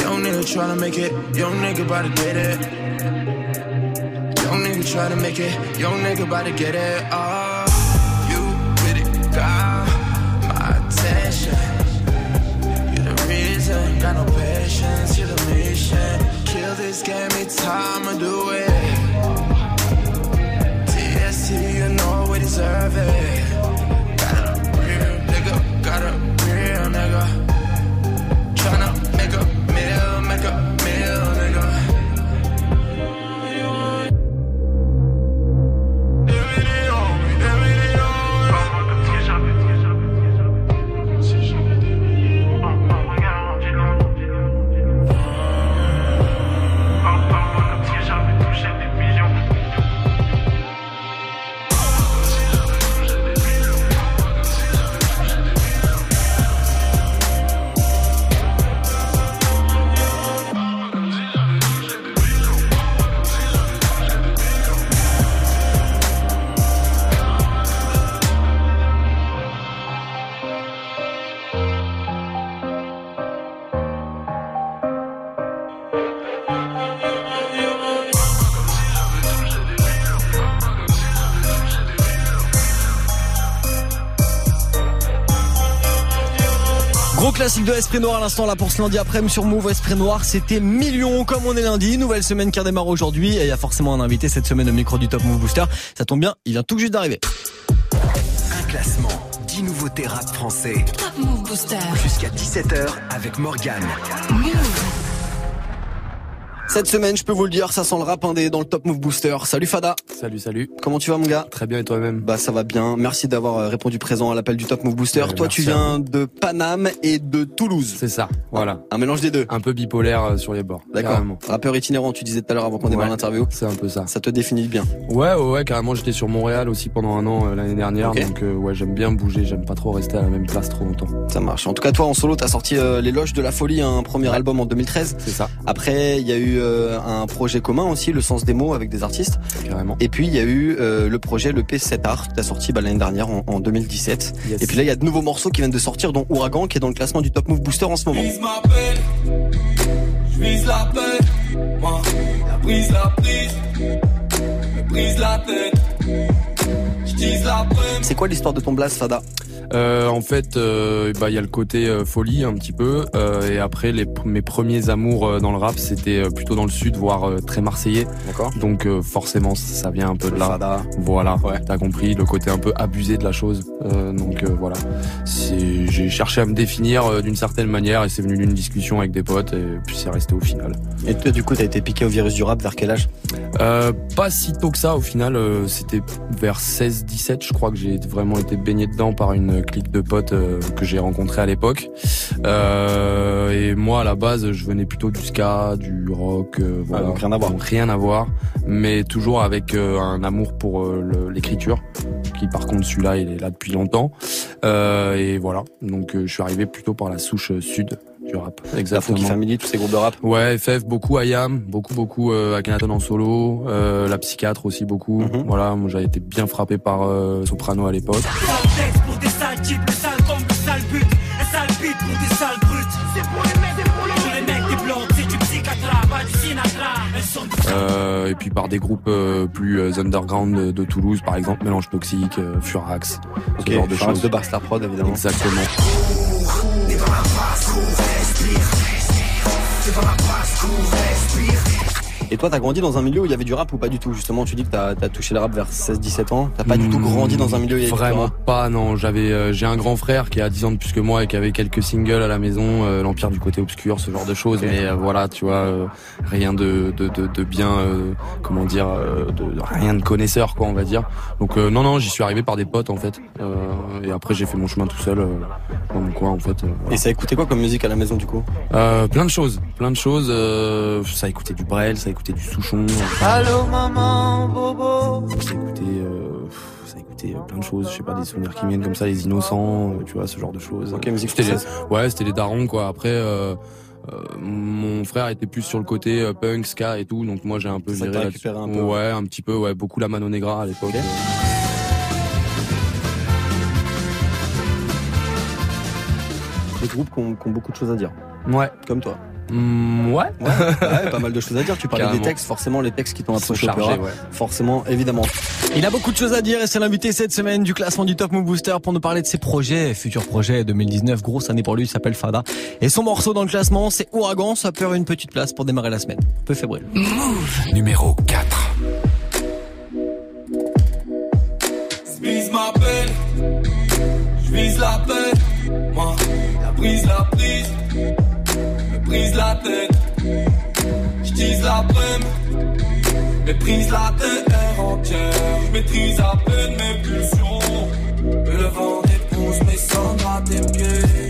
Young nigga tryna make it, young nigga about to get it. Young nigga tryna make it, young nigga about to get it, oh. You really got my attention. You're the reason, got no patience, you're the mission. Kill this game, it's time to do it. Classique de Esprit Noir à l'instant là pour ce lundi après-midi sur Move Esprit Noir. C'était millions comme on est lundi. Nouvelle semaine qui redémarre aujourd'hui et il y a forcément un invité cette semaine au micro du Top Move Booster. Ça tombe bien, il vient tout juste d'arriver. Un classement, 10 nouveautés rap français. Top Move Booster. Jusqu'à 17h avec Morgane. Cette semaine, je peux vous le dire, ça sent le rap indé dans le Top Move Booster. Salut Fada. Salut, salut. Comment tu vas mon gars? Très bien et toi-même? Bah ça va bien. Merci d'avoir euh, répondu présent à l'appel du Top Move Booster. Ouais, Toi tu viens de Paname et de Toulouse. C'est ça, voilà. Un mélange des deux. Un peu bipolaire euh, sur les bords. D'accord. Rappeur itinérant, tu disais tout à l'heure avant qu'on démarre l'interview. C'est un peu ça. Ça te définit bien. Ouais, ouais, ouais, carrément. J'étais sur Montréal aussi pendant un an euh, l'année dernière, donc euh, ouais, j'aime bien bouger. J'aime pas trop rester à la même place trop longtemps. Ça marche. En tout cas, toi en solo, t'as sorti euh, Loges de la Folie, un premier album en 2013. C'est ça, Après, il y a eu un projet commun aussi, Le Sens des mots, avec des artistes. carrément. Et puis, il y a eu euh, le projet Le P7 Art, qui a sorti bah, l'année dernière, en, en 2017. Yes. Et puis là, il y a de nouveaux morceaux qui viennent de sortir, dont Ouragan, qui est dans le classement du Top Move Booster en ce moment. Vise ma paix, je vise la paix, moi, la prise, la prise, me brise la tête, je tease la paix. C'est quoi l'histoire de ton blast, Fada? Euh, en fait, euh, bah il y a le côté euh, folie un petit peu, euh, et après les, mes premiers amours dans le rap, c'était plutôt dans le sud, voire euh, très marseillais. D'accord. Donc euh, forcément, ça, vient un peu de là. Fada. Voilà, Ouais. t'as compris le côté un peu abusé de la chose. Euh, donc euh, voilà, j'ai cherché à me définir euh, d'une certaine manière et c'est venu d'une discussion avec des potes et puis c'est resté au final. Et toi, du coup, t'as été piqué au virus du rap vers quel âge? Euh, pas si tôt que ça au final, euh, c'était vers 16-17 je crois que j'ai vraiment été baigné dedans par une clique de potes euh, que j'ai rencontré à l'époque. Euh, et moi à la base je venais plutôt du ska, du rock, euh, voilà. donc rien à voir. Donc rien à voir, mais toujours avec euh, un amour pour euh, l'écriture, qui par contre celui-là il est là depuis longtemps. Euh, et voilà, donc euh, je suis arrivé plutôt par la souche sud du rap. La Exactement. Funky Family, tous ces groupes de rap Ouais, FF beaucoup IAM, beaucoup beaucoup euh, Akhenaton en solo, euh, la psychiatre aussi beaucoup. Mhm. Voilà, moi j'avais été bien frappé par euh, Soprano à l'époque. Sale texte pour des sales types, des sales bombes, des sales buts. Un sale beat pour des sales brutes. C'est pour les mecs, c'est pour les Pour les mecs des blancs, c'est du psychiatra, pas du Sinatra. Elles sont Euh, et puis par des groupes euh, plus euh, underground de, Toulouse, par exemple Mélange Toxique, euh, Furax, ce genre de choses. de Bastard Prod, évidemment. Exactement. Et toi, t'as grandi dans un milieu où il y avait du rap ou pas du tout Justement, tu dis que t'as as touché le rap vers 16-17 ans. T'as pas du tout grandi dans un milieu où il y avait du Vraiment rap pas, non. J'avais, euh, j'ai un grand frère qui a 10 ans de plus que moi et qui avait quelques singles à la maison, euh, l'Empire du côté obscur, ce genre de choses. Mais euh, voilà, tu vois, euh, rien de, de, de, de bien, euh, comment dire, euh, de, de- rien de connaisseur, quoi, on va dire. Donc euh, non, non, j'y suis arrivé par des potes en fait. Euh, et après, j'ai fait mon chemin tout seul euh, dans mon coin, en fait. voilà. Et ça écoutait quoi comme musique à la maison du coup? Euh, plein de choses, plein de choses. euh, ça écoutait du Brel, ça écoutait écouté du Souchon. Euh, Allô maman, bobo. Ça écouté euh, euh, plein de choses, je sais pas, des souvenirs qui viennent comme ça, les innocents, tu vois, ce genre de choses. Ok. Ouais, c'était les darons quoi. Après. Mon frère était plus sur le côté punk, ska et tout, donc moi j'ai un peu Ça. Ouais, un petit peu, ouais, beaucoup la Mano Negra à l'époque. Okay. Des groupes qui ont beaucoup de choses à dire. Ouais. Comme toi. Mm, ouais. Ouais, ouais, pas mal de choses à dire. Tu parlais des textes, forcément les textes qui t'ont approché au ouais. Forcément, évidemment. Il a beaucoup de choses à dire et c'est l'invité cette semaine du classement du Top Move Booster pour nous parler de ses projets, futurs projets 2019, grosse année pour lui, il s'appelle Fada. Et son morceau dans le classement, c'est Ouragan, ça perd une petite place pour démarrer la semaine. Un peu fébrile. Numéro 4. J'vise ma peine, j'vise la paix. Me brise la tête. J'tise la prime, méprise la terre entière. J'maîtrise à peine mes pulsions. Le vent dépose mes cendres à tes pieds.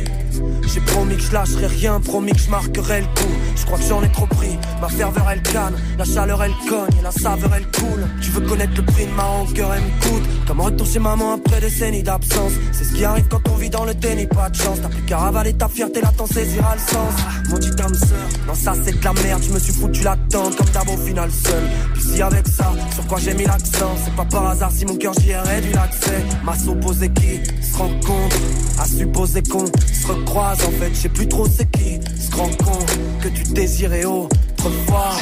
J'ai promis que je lâcherai rien, promis que je marquerai le coup. Je crois que j'en ai trop pris. Ma ferveur elle canne, la chaleur elle cogne, et la saveur elle coule. Tu veux connaître le prix de ma rancœur, elle me coûte. Comme retour chez maman après des décennies d'absence. C'est ce qui arrive quand on vit dans le déni, pas de chance. T'as plus qu'à ravaler ta fierté, là t'en saisira le sens. Maudite âme sœur, non ça c'est de la merde. Je me suis foutu la tente comme d'hab au final seul. Puis si avec ça, sur quoi j'ai mis l'accent, c'est pas par hasard si mon cœur j'y ai réduit l'accès. Ma s'opposer qui se rencontre, à supposer qu'on se recroise. En fait, je sais plus trop c'est qui se rend compte que tu désirais autrefois.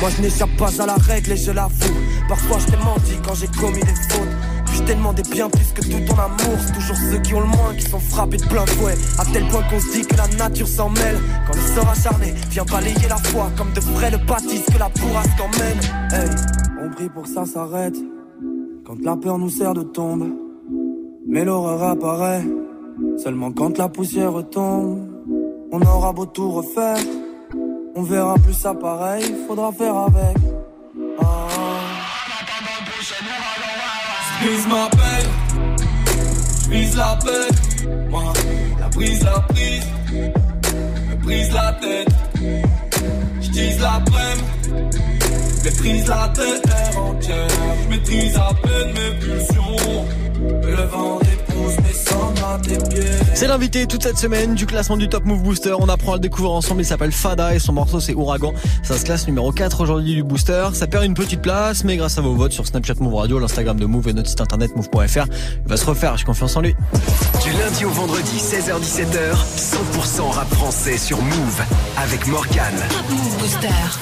Moi je n'échappe pas à la règle et je l'avoue. Parfois je t'ai menti quand j'ai commis des fautes. Puis je t'ai demandé bien plus que tout ton amour. C'est toujours ceux qui ont le moins qui sont frappés de plein fouet. À tel point qu'on se dit que la nature s'en mêle. Quand le sort acharné vient balayer la foi. Comme de vrais le baptise que la bourrasque emmène. Hey, on prie pour que ça s'arrête. Quand la peur nous sert de tombe. Mais l'horreur apparaît. Seulement quand la poussière tombe. On aura beau tout refaire. On verra plus ça pareil. Faudra faire avec. Ah. J'vise ma peine, j'vise la paix. Moi, la brise, la prise, me brise la tête. J'tise la prime, maîtrise la terre entière. J'maîtrise à peine mes pulsions. Le vent dépose mes pieds. C'est l'invité toute cette semaine du classement du Top Move Booster. On apprend à le découvrir ensemble. Il s'appelle Fada et son morceau c'est Ouragan. Ça se classe numéro 4 aujourd'hui du Booster. Ça perd une petite place, mais grâce à vos votes sur Snapchat Move Radio, l'Instagram de Move et notre site internet move.fr, il va se refaire. J'ai confiance en lui. Du lundi au vendredi, 16h-17h, 100% rap français sur Move avec Morgan.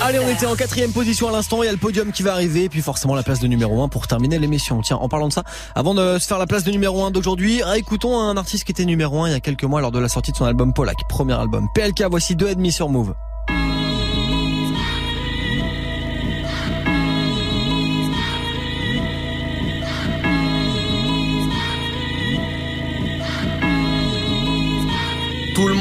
Allez, on était en quatrième position à l'instant. Il y a le podium qui va arriver. Et puis forcément la place de numéro 1 pour terminer l'émission. Tiens, en parlant de ça, avant de se faire la place de numéro 1 d'aujourd'hui, écoutons un artiste qui était numéro 1 il y a quelques mois lors de la sortie de son album Polak, premier album. PLK, voici deux et demi sur Move.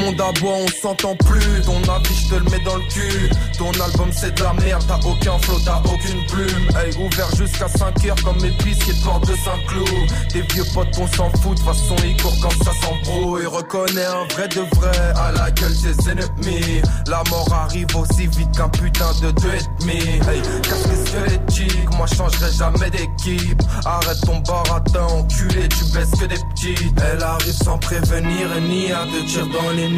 Monde aboie, on s'entend plus. Ton avis, je te le mets dans le cul. Ton album, c'est de la merde. T'as aucun flow, t'as aucune plume. Hey, ouvert jusqu'à 5 heures comme mes pistes de porte de Saint-Cloud. Tes vieux potes, on s'en fout. De façon, ils courent quand ça s'embrouille. Reconnais un vrai de vrai à la gueule des ennemis. La mort arrive aussi vite qu'un putain de deux et demi. Hey, casque squelettique, moi je changerai jamais d'équipe. Arrête ton baratin, enculé, tu baisses que des petites. Elle arrive sans prévenir ni à deux tirs dans les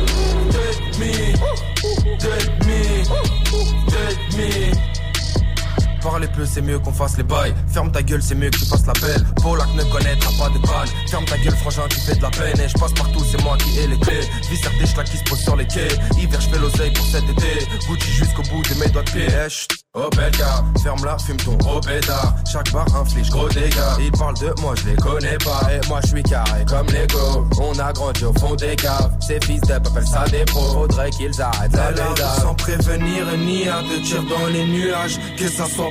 Parler peu, c'est mieux qu'on fasse les bails. Ferme ta gueule, c'est mieux que tu fasses la belle. Polak ne connaîtra pas de balle. Ferme ta gueule, frangin, tu fais de la peine. Et je passe partout, c'est moi qui ai les clés. Visser des qui se posent sur les quais. Hiver, je fais l'oseille pour cet été. Gucci jusqu'au bout de mes doigts de pied. Eh. Oh bel gars, ferme la, fume ton robéda. Chaque bar inflige gros dégâts. Ils parlent de moi, je les connais pas. Et moi, je suis carré comme Lego. On a grandi au fond des caves. Ces fils d'up appellent ça des pros. Faudrait qu'ils arrêtent la. Sans prévenir ni à deux tirs dans les nuages. Que ça soit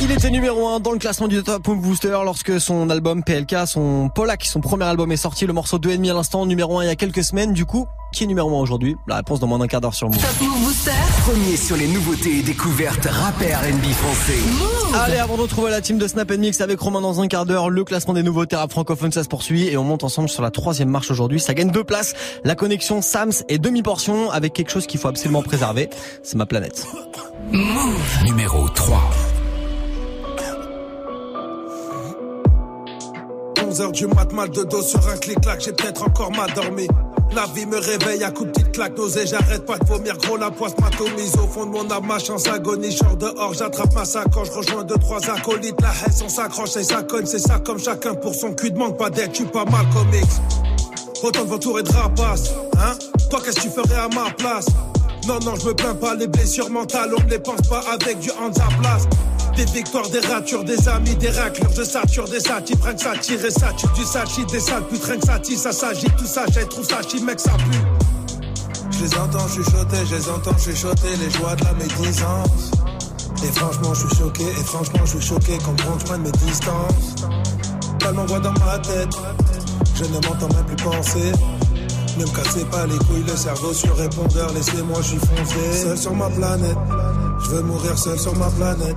Il était numéro 1 dans le classement du Top Move Booster lorsque son album PLK, son Polak, son premier album est sorti, le morceau 2,5 à l'instant, numéro 1 il y a quelques semaines. Du coup, qui est numéro 1 aujourd'hui? La réponse dans moins d'un quart d'heure sur Move. Top Move Booster. Premier sur les nouveautés et découvertes rap et R&B français. Allez, avant de retrouver la team de Snap Mix avec Romain dans un quart d'heure, le classement des nouveautés rap francophones, ça se poursuit et on monte ensemble sur la troisième marche aujourd'hui. Ça gagne deux places. La connexion Sams et demi-portion avec quelque chose qu'il faut absolument préserver. C'est ma planète. Move. Numéro 3. 11h du mat, mal de dos sur un clic-clac, j'ai peut-être encore mal dormi. La vie me réveille à coups de petites claques, nausées, j'arrête pas de vomir, gros la poisse m'atomise au fond de mon âme, ma chance agonie, genre dehors, j'attrape ma sacoche, rejoins deux, trois acolytes, la haine, on s'accroche et ça cogne, c'est ça comme chacun pour son cul, demande pas d'aide, tu pas mal comics. Autant de vautours et de rapaces, hein Toi qu'est-ce que tu ferais à ma place? Non, non, je me plains pas, les blessures mentales, on ne les pense pas avec du hands à place. Des victoires, des ratures, des amis, des raclures, je sature des satis, prennent ça tire et ça tue du sachi, des sales putes, que ça ça s'agit, tout ça, j'ai trouve ça chi, mec, ça pue. Je les entends chuchoter, je les entends chuchoter, les joies de la médisance. Et franchement, je suis choqué, et franchement, je suis choqué quand je prenne mes distances. Elle m'envoie dans ma tête, je ne m'entends même plus penser. Ne me cassez pas les couilles, le cerveau sur répondeur, laissez-moi, je suis foncé. Seul sur ma planète, je veux mourir seul sur ma planète.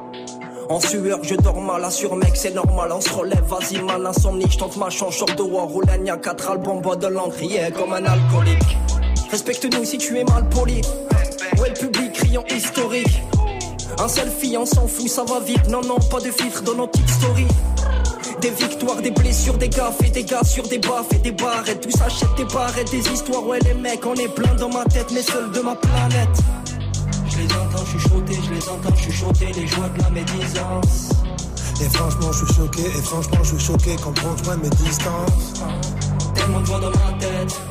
En sueur, je dors mal, assure mec, c'est normal, on se relève, vas-y mal, insomnie, je tente ma chance, short de war, roule à 4 albums, bois de l'encre, comme un alcoolique. Respecte-nous si tu es mal poli. Ouais, le public, criant historique. Un selfie, on s'en fout, ça va vite, non, non, pas de filtre dans nos petites. Des victoires, des blessures, des gaffes et des gars sur des baffes et des barrettes. Tout s'achète des barrettes, des histoires. Ouais, les mecs, on est plein dans ma tête, mais seul de ma planète. Je les entends chuchoter, je les entends chuchoter, les joies de la médisance. Et franchement, je suis choqué, et franchement, je suis choqué quand je prenne mes distances. Tellement de voix dans ma tête.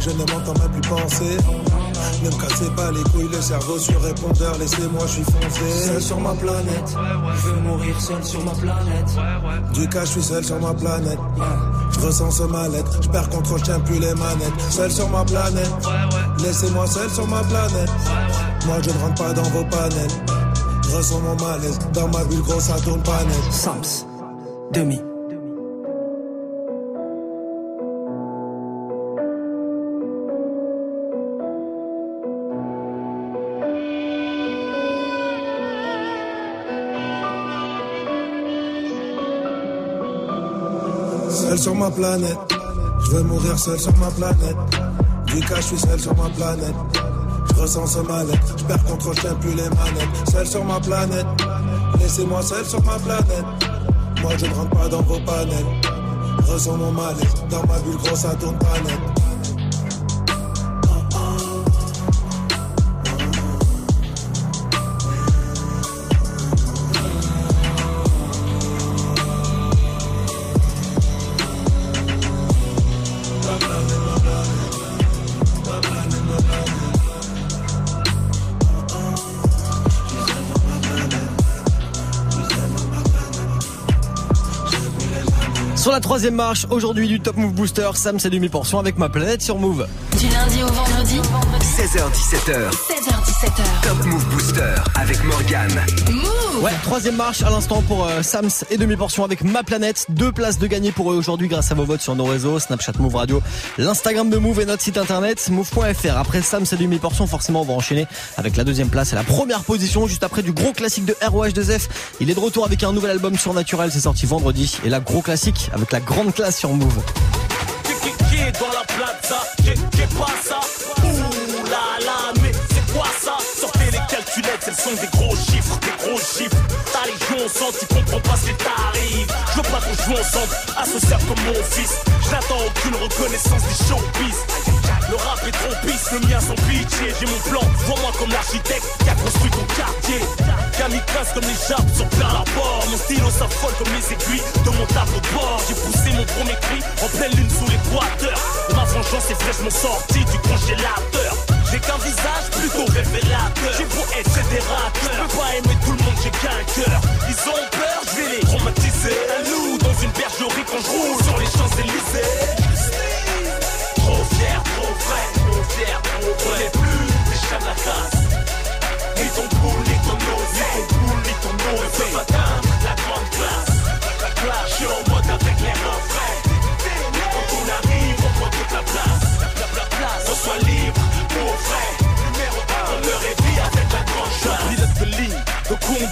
Je ne m'entends même plus penser. Ne me cassez pas les couilles, le cerveau sur répondeur, laissez-moi, je suis foncé. Seul sur ma planète, je veux mourir seul sur ma planète. Du cas, je suis seul sur ma planète. Je ressens ce mal-être, je perds contre, je tiens plus les manettes. Seul sur ma planète, laissez-moi seul sur ma planète. Moi, je ne rentre pas dans vos panels. Je ressens mon malaise, dans ma bulle grosse, ça tourne pas net. Sams, demi. Seul sur ma planète, je veux mourir seul sur ma planète. Du cas, je suis seul sur ma planète. Je ressens ce mal-être, je perds contre, je plus les manettes. Seul sur ma planète, laissez-moi seul sur ma planète. Moi, je ne rentre pas dans vos panels. Je ressens mon malaise, dans ma bulle grosse, ça tourne pas net. La troisième marche, aujourd'hui du Top Move Booster, Sam c'est demi-portion avec ma planète sur Move. Du lundi au vendredi. 16h17h. 16h17h. Top Move Booster avec Morgan. Move. Ouais, troisième marche à l'instant pour euh, Sams et demi-portion avec ma planète. Deux places de gagner pour eux aujourd'hui grâce à vos votes sur nos réseaux, Snapchat Move Radio, l'Instagram de Move et notre site internet move.fr. Après Sams et demi-portion, forcément on va enchaîner avec la deuxième place et la première position juste après du gros classique de ROH2F. Il est de retour avec un nouvel album surnaturel, c'est sorti vendredi. Et là, gros classique avec la grande classe sur Move. Dans la plaza. Qu'est pas ça les calculettes, elles sont des gros chiffres, des gros chiffres. Ta légion au sang, tu comprends pas ce qui t'arrive. Je veux pas qu'on joue ensemble, associable comme mon fils. Je n'attends aucune reconnaissance des showbiz. Le rap est trop pisse, le mien sans pitié. J'ai mon plan, vois-moi comme l'architecte qui a construit ton quartier. Kamikaze comme les jappes sur plein bord. Mon stylo s'affole comme les aiguilles de mon tableau de bord. J'ai poussé mon premier cri en pleine lune sous l'équateur. Ma vengeance est fraîchement sortie du congélateur. J'ai qu'un visage plutôt révélateur. J'ai beau être fédérateur. Je peux pas aimer tout le monde, j'ai qu'un cœur. Ils ont peur, je vais les traumatiser. Un loup dans une bergerie quand je roule sur les Champs-Élysées. Trop fier, trop vrai, trop fier, trop vrai. Les plus des chats de la casse. Ni ton poule, ni ton nose, ni ton poule, ni ton nose.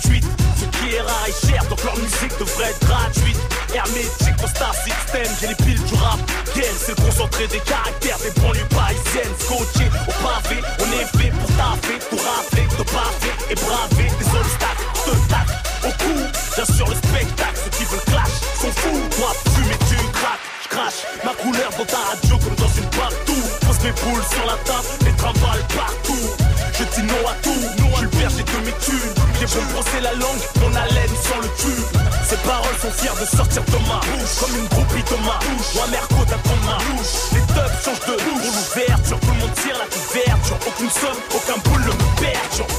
Conduite. Ce qui est rare et cher, donc leur musique devrait être gratuite. Hermétique au Star System, j'ai les piles du rap. Game, c'est concentré des caractères des banlieues parisiennes. Scotché au pavé, on est fait pour taffer, tout rafler, te baffer et braver des obstacles. Te tac au cou, bien sûr le spectacle. Ceux qui veulent clash sont fous. Moi, fumer, tu craques, je crache ma couleur dans ta radio comme dans une partout. Pose mes boules sur la table, les trimbales partout. Je dis non à beau me brosser la langue, mon haleine sans le tube. Ces paroles sont fières de sortir de ma bouche, comme une groupie de ma bouche. Moi, Merco d'apprendre ma bouche. Les teufs changent de bouche. Pour l'ouverture, tout le monde tire la couverture. Aucune somme, aucun boule ne me perturbe.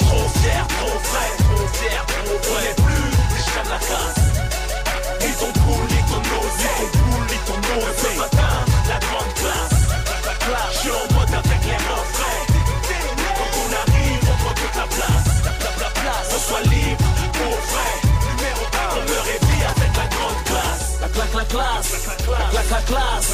Trop fier, trop vrai, trop fier, trop vrai. Les plus des chats de la casse. Ton poule, ni ton ni ton poule, ni ton nose. Ce matin, la grande classe. Je Numéro 1, on me révit avec la grande classe. La la classe, la la classe,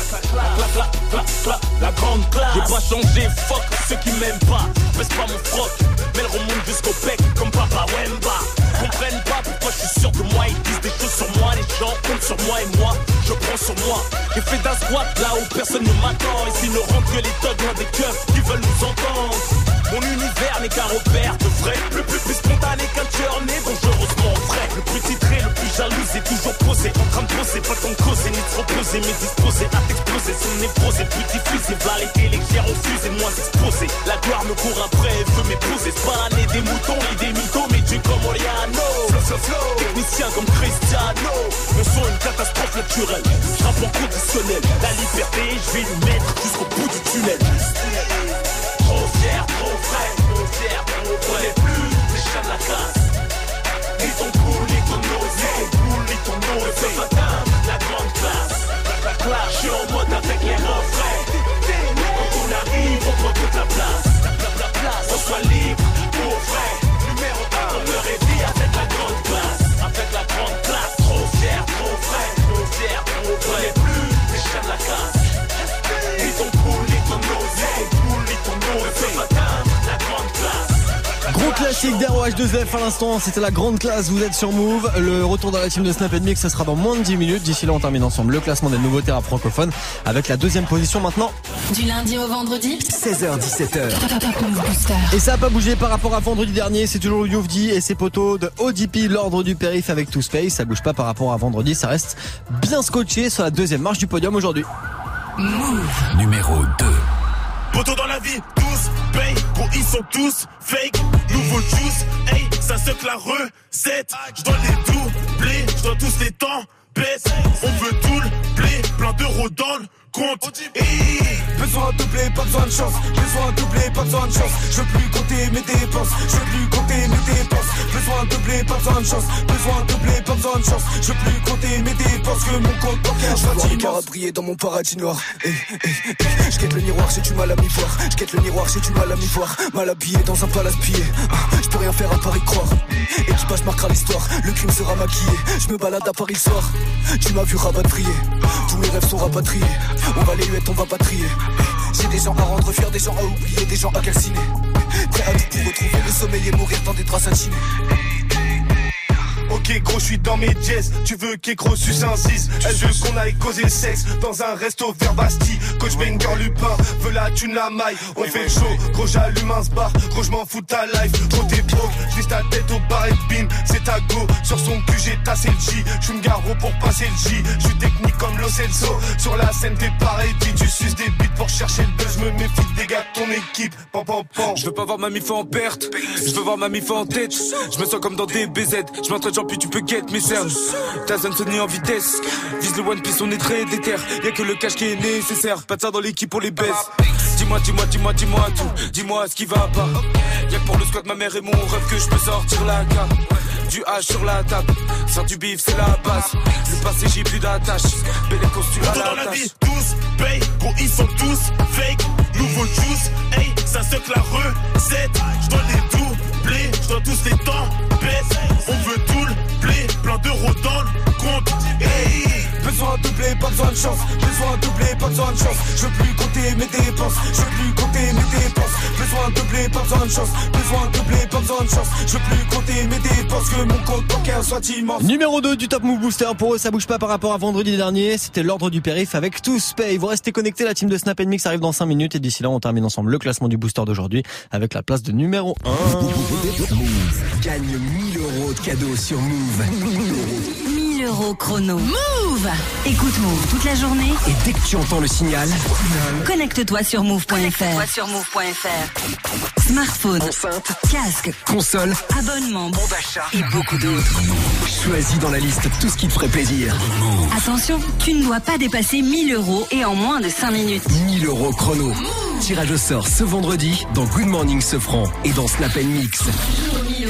la la la grande classe. J'ai pas changé, fuck ceux qui m'aiment pas. Baisse pas mon froc, mais elle remonte jusqu'au bec comme Papa Wemba. Comprennent pas pourquoi je suis sûr de moi. Ils disent des choses sur moi, les gens comptent sur moi et moi, je prends sur moi. J'ai fait d'un squat là où personne ne m'attend. Ici ne rentre que les thugs des keufs qui veulent nous entendre. Mon univers n'est qu'un repère de vrai, plus, plus, plus spontané qu'un tueur né, dangereusement vrai. Le plus titré, le plus jaloux, c'est toujours posé, en train de poser, pas tant causer, ni se reposer, mais disposé à t'exploser, son névrosé, plus diffusé, variété légère, au fusil, moins exposé. La gloire me court après, veut m'épouser, c'est pas l'année des moutons, ni des mythos, mais Dieu comme Oriano. Flow, flow, flow. Technicien comme Cristiano, mon son une catastrophe naturelle, je rappe en conditionnel, la liberté, je vais lui mettre jusqu'au bout du tunnel. Fier, trop trop vrai. Les plus des chats de la casse. Ni ton poule, ni ton nose, ni ton poule, ni ton nose. Ce matin, la grande classe. La classe, je suis en mode avec les frais. Quand on arrive, on prend toute la place. La place, on soit libre, classique d'ROH2F à l'instant, c'était la grande classe, vous êtes sur Move. Le retour dans la team de Snap Mix, ça sera dans moins de 10 minutes. D'ici là, on termine ensemble le classement des nouveautés rap francophones avec la deuxième position maintenant. Du lundi au vendredi 16h17h. Top Move Booster. Et ça a pas bougé par rapport à vendredi dernier, c'est toujours Youvdi et ses potos de ODP, l'ordre du périph avec Two Space. Ça bouge pas par rapport à vendredi, ça reste bien scotché sur la deuxième marche du podium aujourd'hui. Numéro 2. Poto dans la vie, tous paye, gros ils sont tous fake. Nouveau juice, hey, ça que la recette. Je dois les doubler, je dois tous les temps baisse. On veut tout le blé, plein d'euros dans le compte. Besoin de doubler, pas besoin de chance. Besoin de doubler, pas besoin de chance. Je veux plus compter mes dépenses. Je veux plus compter mes dépenses. Besoin de doubler, pas besoin de chance. Besoin de doubler, pas besoin de chance. Je veux plus compter mes dépenses que mon compte bancaire Je vois soit les immense. briller dans mon paradis noir. Eh, eh, eh. Je quête le miroir, j'ai du mal à m'y voir. Je quête le miroir, j'ai du mal à m'y voir. Mal habillé dans un palace pillé. Ah, Je peux rien faire à Paris croire. Équipage marquera l'histoire. Le crime sera maquillé. Je me balade à Paris le soir. Tu m'as vu rapatrier. Tous mes rêves sont rapatriés. On va les huettes, on va pas trier. J'ai des gens à rendre fiers, des gens à oublier, des gens à calciner. Prêt à tout pour retrouver le sommeil et mourir dans des draps satinés. Ok gros je suis dans mes jazz Tu veux qu'Écro suce un 6 Elle veut qu'on aille causer sexe Dans un resto vers Bastille. Coach Banger Lupin Veut la thune la maille. On fait show Gros j'allume un bar Gros je m'en fous de ta life Gros t'es broke. J'vise ta tête au bar et bim C'est ta go. Sur son cul j'ai tassé le J. J'suis une garo pour passer le J. J'suis technique comme Lo Celso. Sur la scène t'es pareil Tu suces des bites pour chercher le buzz. Me méfie des gars de ton équipe. Pam pam pam Je veux pas voir ma mif en perte, je veux voir ma mif en tête. Je me sens comme dans des BZ, je m'entraîne, j'en puis tu peux guette mes cernes. Ta zone sonne en vitesse. Vise le One Piece, on est très déter. Y'a que le cash qui est nécessaire. Pas de ça dans l'équipe, on les baisse. Dis-moi, dis-moi, dis-moi, dis-moi tout. Dis-moi ce qui va pas. Y'a que pour le squat, ma mère et mon rêve que je peux sortir la cape. Du H sur la table. Faire du bif, c'est la base. Le passé, j'ai plus d'attache. Belle costume à Dans la la vie, tous payent, gros, ils sont tous fake. Nouveau juice, hey, ça se la recette. Je dois les doubler, je dois tous les temps le compte. Besoin de doubler, pas besoin de chance. Besoin de doubler, pas besoin de chance. Je veux plus compter mes dépenses. Je veux plus compter mes dépenses. Besoin de doubler, pas besoin de chance. Besoin de doubler, pas besoin de chance. Je veux plus compter mes dépenses. Que mon compte bancaire soit immense. Numéro 2 du Top Move Booster. Pour eux, ça bouge pas par rapport à vendredi dernier. C'était l'ordre du périph avec tous pay. Vous restez connectés. La team de Snap Mix arrive dans 5 minutes. Et d'ici là, on termine ensemble le classement du booster d'aujourd'hui avec la place de numéro 1. Move gagne 1000 euros de cadeaux sur Move. 1000 euros chrono. Move Écoute Move toute la journée. Et dès que tu entends le signal, Connecte-toi sur move.fr. sur move.fr. Smartphone, enceinte, casque, console, abonnement, bon d'achat et beaucoup d'autres. choisis dans la liste tout ce qui te ferait plaisir. Attention, tu ne dois pas dépasser 1000 euros et en moins de 5 minutes. 1000 euros chrono. Tirage au sort ce vendredi dans Good Morning Sofran et dans Snap Mix. 1000 euros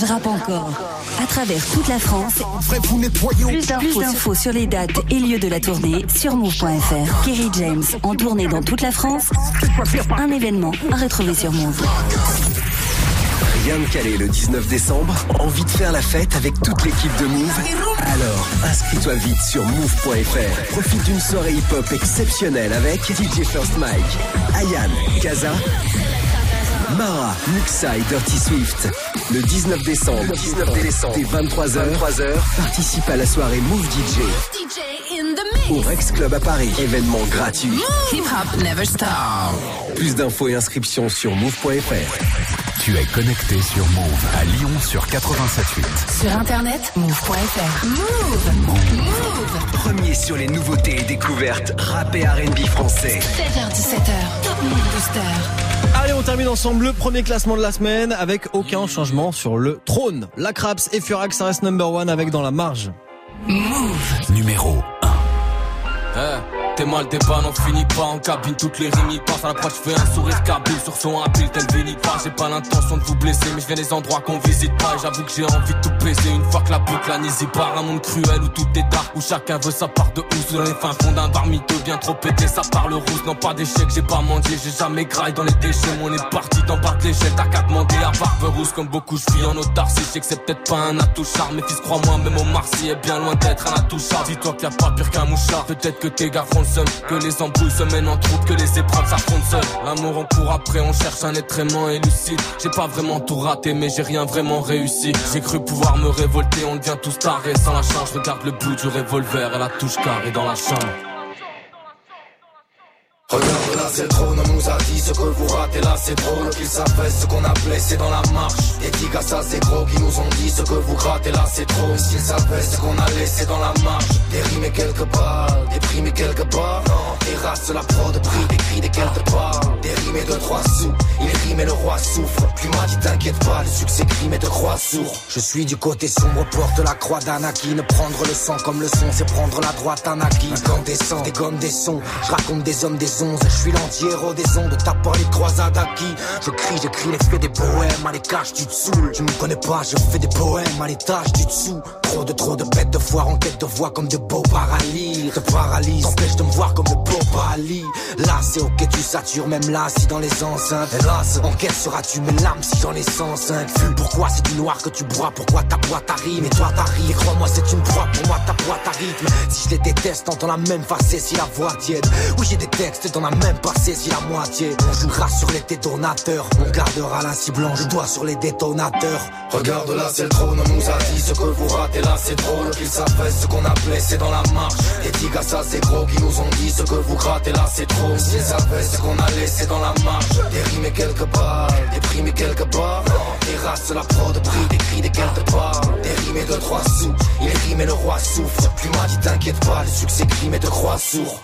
Je rappe encore. À travers toute la France, plus d'infos d'infos sur les dates et lieux de la tournée sur move.fr. Kerry James en tournée dans toute la France. Un événement à retrouver sur Move. Rien de calé le 19 décembre Envie de faire la fête avec toute l'équipe de Move? Alors, inscris-toi vite sur move.fr. Profite d'une soirée hip-hop exceptionnelle avec DJ First Mike, Ayan, Kaza, Mara, Muxa et Dirty Swift. Le 19 décembre, 19 décembre, dès 23h, 23h, participe à la soirée Move DJ au Rex Club à Paris. Événement gratuit. Hip Hop Never Stop. Plus d'infos et inscriptions sur move.fr. Tu es connecté sur Move à Lyon sur 87.8. Sur internet, move.fr. Move. Move. Premier sur les nouveautés et découvertes rap et R&B français. 7h17h. Top Move Booster. Allez, on termine ensemble le premier classement de la semaine avec aucun changement sur le trône. La Craps et Furax, ça reste number one avec dans la marge. Move. Numéro 1. Eh, T'es mal, t'es pas, n'en finis pas en cabine, toutes les rimes y passent. À l'approche, je fais un sourire cabine sur son habile, tel pas. J'ai pas l'intention de vous blesser, mais je viens des endroits qu'on visite pas. J'avoue que j'ai envie de tout baiser une fois que la boucle anisée part. Un monde cruel où tout est dark, où chacun veut sa part de housse. Dans les fins fonds d'un bar bien trop pété, ça parle rousse. Non, pas d'échec, j'ai pas mangé, j'ai jamais graille dans les déchets. On est parti d'en bas de l'échelle, t'as qu'à demander à barbe rousse. Comme beaucoup, je vis en autarcie, je sais que c'est peut-être pas un attouchard. Mais fils, crois-moi, même au Marcy est bien loin d'être un attouchard. Dis-toi qu'il y a pas pire qu'un mouchard. Peut-être que tes gars font que les embrouilles se mènent en troupe, que les épreuves s'affrontent seules. L'amour on court après, on cherche un être aimant et lucide. J'ai pas vraiment tout raté, mais j'ai rien vraiment réussi. J'ai cru pouvoir me révolter, on devient tous tarés sans la chance. Regarde le bout du revolver et la touche carrée dans la chambre. Regarde là c'est le trône, on nous a dit ce que vous ratez là c'est drôle Qu'ils savaient ce qu'on a blessé dans la marche. Gars ça c'est gros qui nous ont dit ce que vous grattez là c'est trop. S'ils savaient ce qu'on a laissé dans la marche. Et quelques balles, et quelques barres Non, races la prod pris, des cris, des quelques balles. Et de trois sous, il rime et le roi souffre. Plus m'a dit t'inquiète pas, le succès crime et de croix sourd. Je suis du côté sombre, porte la croix d'Anakin Prendre le sang comme le son, c'est prendre la droite Anakin Incandescent, des gommes, des sons, je raconte des hommes, des onze Je suis l'anti-héros des ondes, tapant les croisades acquis. Je crie, j'écris les faits des poèmes, à les tu te saoules. Tu me connais pas, je fais des poèmes. À l'étage du dessous De trop de bêtes de foire en quête de voix comme de beaux paralyses Te paralyse, t'empêche de me voir comme le beau Bali Là c'est ok tu satures même là si dans les enceintes. Hélas, en quelle seras-tu mes larmes si j'en ai 105 Vu pourquoi c'est du noir que tu bois, pourquoi ta boîte arrive Et toi t'arrives, crois-moi c'est une proie pour moi ta boîte à Si je les déteste, t'entends la même facette si la voix tiède. Oui j'ai des textes dans la même passé si la moitié. On jouera sur les détonateurs. On gardera la cible blanc, je dois sur les détonateurs. Regarde là c'est le trône, on nous a dit ce que vous ratez là c'est drôle Qu'ils savaient ce qu'on a blessé dans la marche Des dix gars ça c'est gros qui nous ont dit ce que vous grattez là c'est trop S'ils savaient ce qu'on a laissé dans la marche Des rimes et quelques balles, des primes et quelques barres Des terrasse, la prod brille, des cris, des de part. Des rimes et de trois sous, il rime et le roi souffre. Plus m'a dit t'inquiète pas, le succès crime et de croix sourd.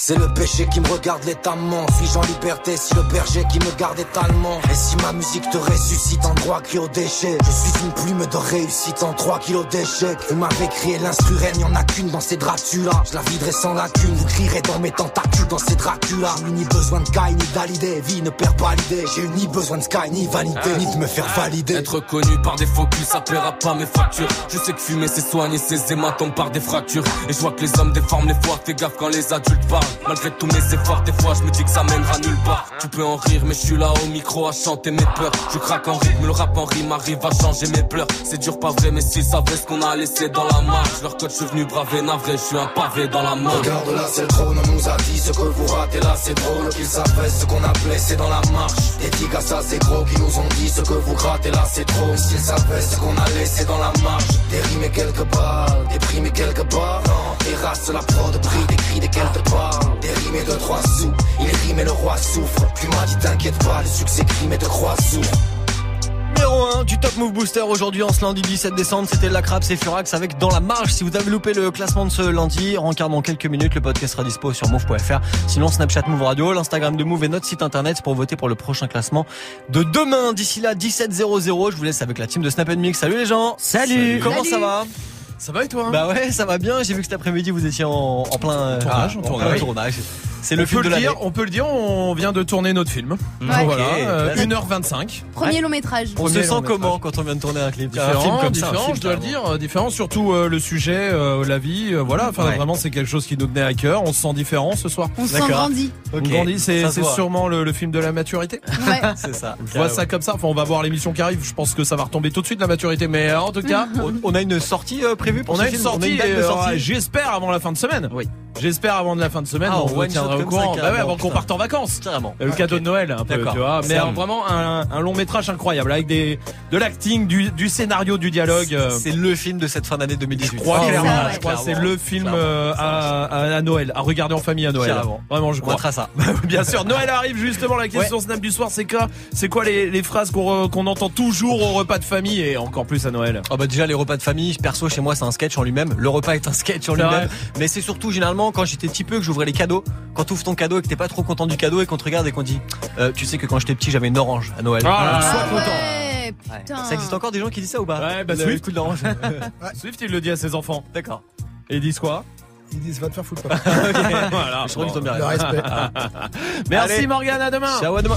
C'est le péché qui me regarde l'étamment. Suis-je en liberté si le berger qui me garde est allemand? Et si ma musique te ressuscite en droit cri au déchet? Je suis une plume de réussite en 3 kilos d'échecs. Vous m'avez crié l'instru reine, y'en a qu'une dans ces Dracula. Je la viderai sans lacune, vous crierez dans mes tentacules dans ces Dracula. J'ai ni besoin de Kai ni d'Alidé, vie ne perd pas l'idée. J'ai eu ni besoin de Sky ni vanité, ni de me faire valider. Être connu par des faux culs, ça paiera pas mes factures. Je sais que fumer c'est soigner ses hématomes par des fractures. Et je vois que les hommes déforment les fois, fais gaffe quand les adultes parlent. Malgré tous mes efforts, des fois je me dis que ça mènera nulle part. Tu peux en rire, mais je suis là au micro à chanter mes peurs. Je craque en rythme, le rap en rime arrive à changer mes pleurs. C'est dur, pas vrai, mais s'ils savaient ce qu'on a laissé dans la marche. Leur code, je suis venu braver, navré, je suis un pavé dans la main. Regarde là c'est le trône, on nous a dit ce que vous ratez là c'est drôle Qu'ils savaient ce qu'on a blessé dans la marche Des à ça c'est gros qui nous ont dit ce que vous grattez là c'est trop S'ils savaient ce qu'on a laissé dans la marche Des rimes et quelques balles, des primes et quelques barres Non, terrasse la prod brille, des cris des quelques barres Des rimes et de trois sous, il rime et le roi souffre Puis m'a dit t'inquiète pas, le succès crime et de croix sourd Numéro 1 du Top Move Booster aujourd'hui en ce lundi 17 décembre, c'était la Craps et Furax avec Dans la marge. Si vous avez loupé le classement de ce lundi, rencard dans quelques minutes, le podcast sera dispo sur move.fr. Sinon Snapchat Move Radio, l'Instagram de Move et notre site internet pour voter pour le prochain classement de demain. D'ici là 17.00, je vous laisse avec la team de Snap Mix. Salut les gens Salut. Comment Salut. ça va? Ça va et toi Bah ouais, ça va bien. J'ai vu que cet après-midi vous étiez en, en plein euh, Tournage, en plein tournage. C'est On le peut film de le l'année. dire, on peut le dire, on vient de tourner notre film. Ouais. Voilà, Ok, euh, classe. 1h25. Premier long métrage. On se sent comment quand on vient de tourner un clip un film Différent, ça, un différent, film je dois le dire, euh, différent, surtout euh, le sujet, euh, la vie, euh, voilà, enfin Ouais. vraiment c'est quelque chose qui nous tenait à cœur, on se sent différent ce soir. On se sent grandi. On grandit, c'est sûrement le, le film de la maturité. Ouais. C'est ça. Je vois ça comme ça, enfin on va voir l'émission qui arrive, je pense que ça va retomber tout de suite la maturité, mais euh, en tout cas, On- On a une sortie euh, prévue pour on ce a une film sortie, date de et, euh, sortie j'espère avant la fin de semaine. Oui. J'espère avant de la fin de semaine, Ah, on on au courant. Bah ouais, avant qu'on parte en vacances. Carrément. Le cadeau de Noël, un peu, D'accord. tu vois. Mais euh, vraiment un, long métrage incroyable avec des de l'acting, du, du scénario, du dialogue. euh, C'est le film de cette fin d'année 2018. je crois C'est clairement, ça, ouais. je crois que c'est Clairement. le film Clairement. euh, à, Noël, à regarder en famille à Noël. Carrément. Vraiment, je On crois. mettra ça. Bien sûr, Noël arrive justement. La question Snap du soir, c'est quoi C'est quoi les, les phrases qu'on re- qu'on entend toujours au repas de famille et encore plus à Noël? Oh bah déjà les repas de famille, perso chez moi c'est un sketch en lui-même. Le repas est un sketch en lui-même. Mais c'est surtout généralement quand j'étais petit peu que j'ouvrais les cadeaux. Quand tu ouvres ton cadeau et que t'es pas trop content du cadeau et qu'on te regarde et qu'on dit euh, Tu sais que quand j'étais petit j'avais une orange à Noël. Ah, Sois content. putain. Ça existe encore des gens qui disent ça ou pas Ouais, bah Le Swift. coup de l'orange. Swift, il le dit à ses enfants. D'accord. Et ils disent quoi Ils disent va te faire foutre. quoi. voilà. Je crois qu'ils ont bien Le raison. respect. Merci Allez. Morgane, à demain. Ciao à demain.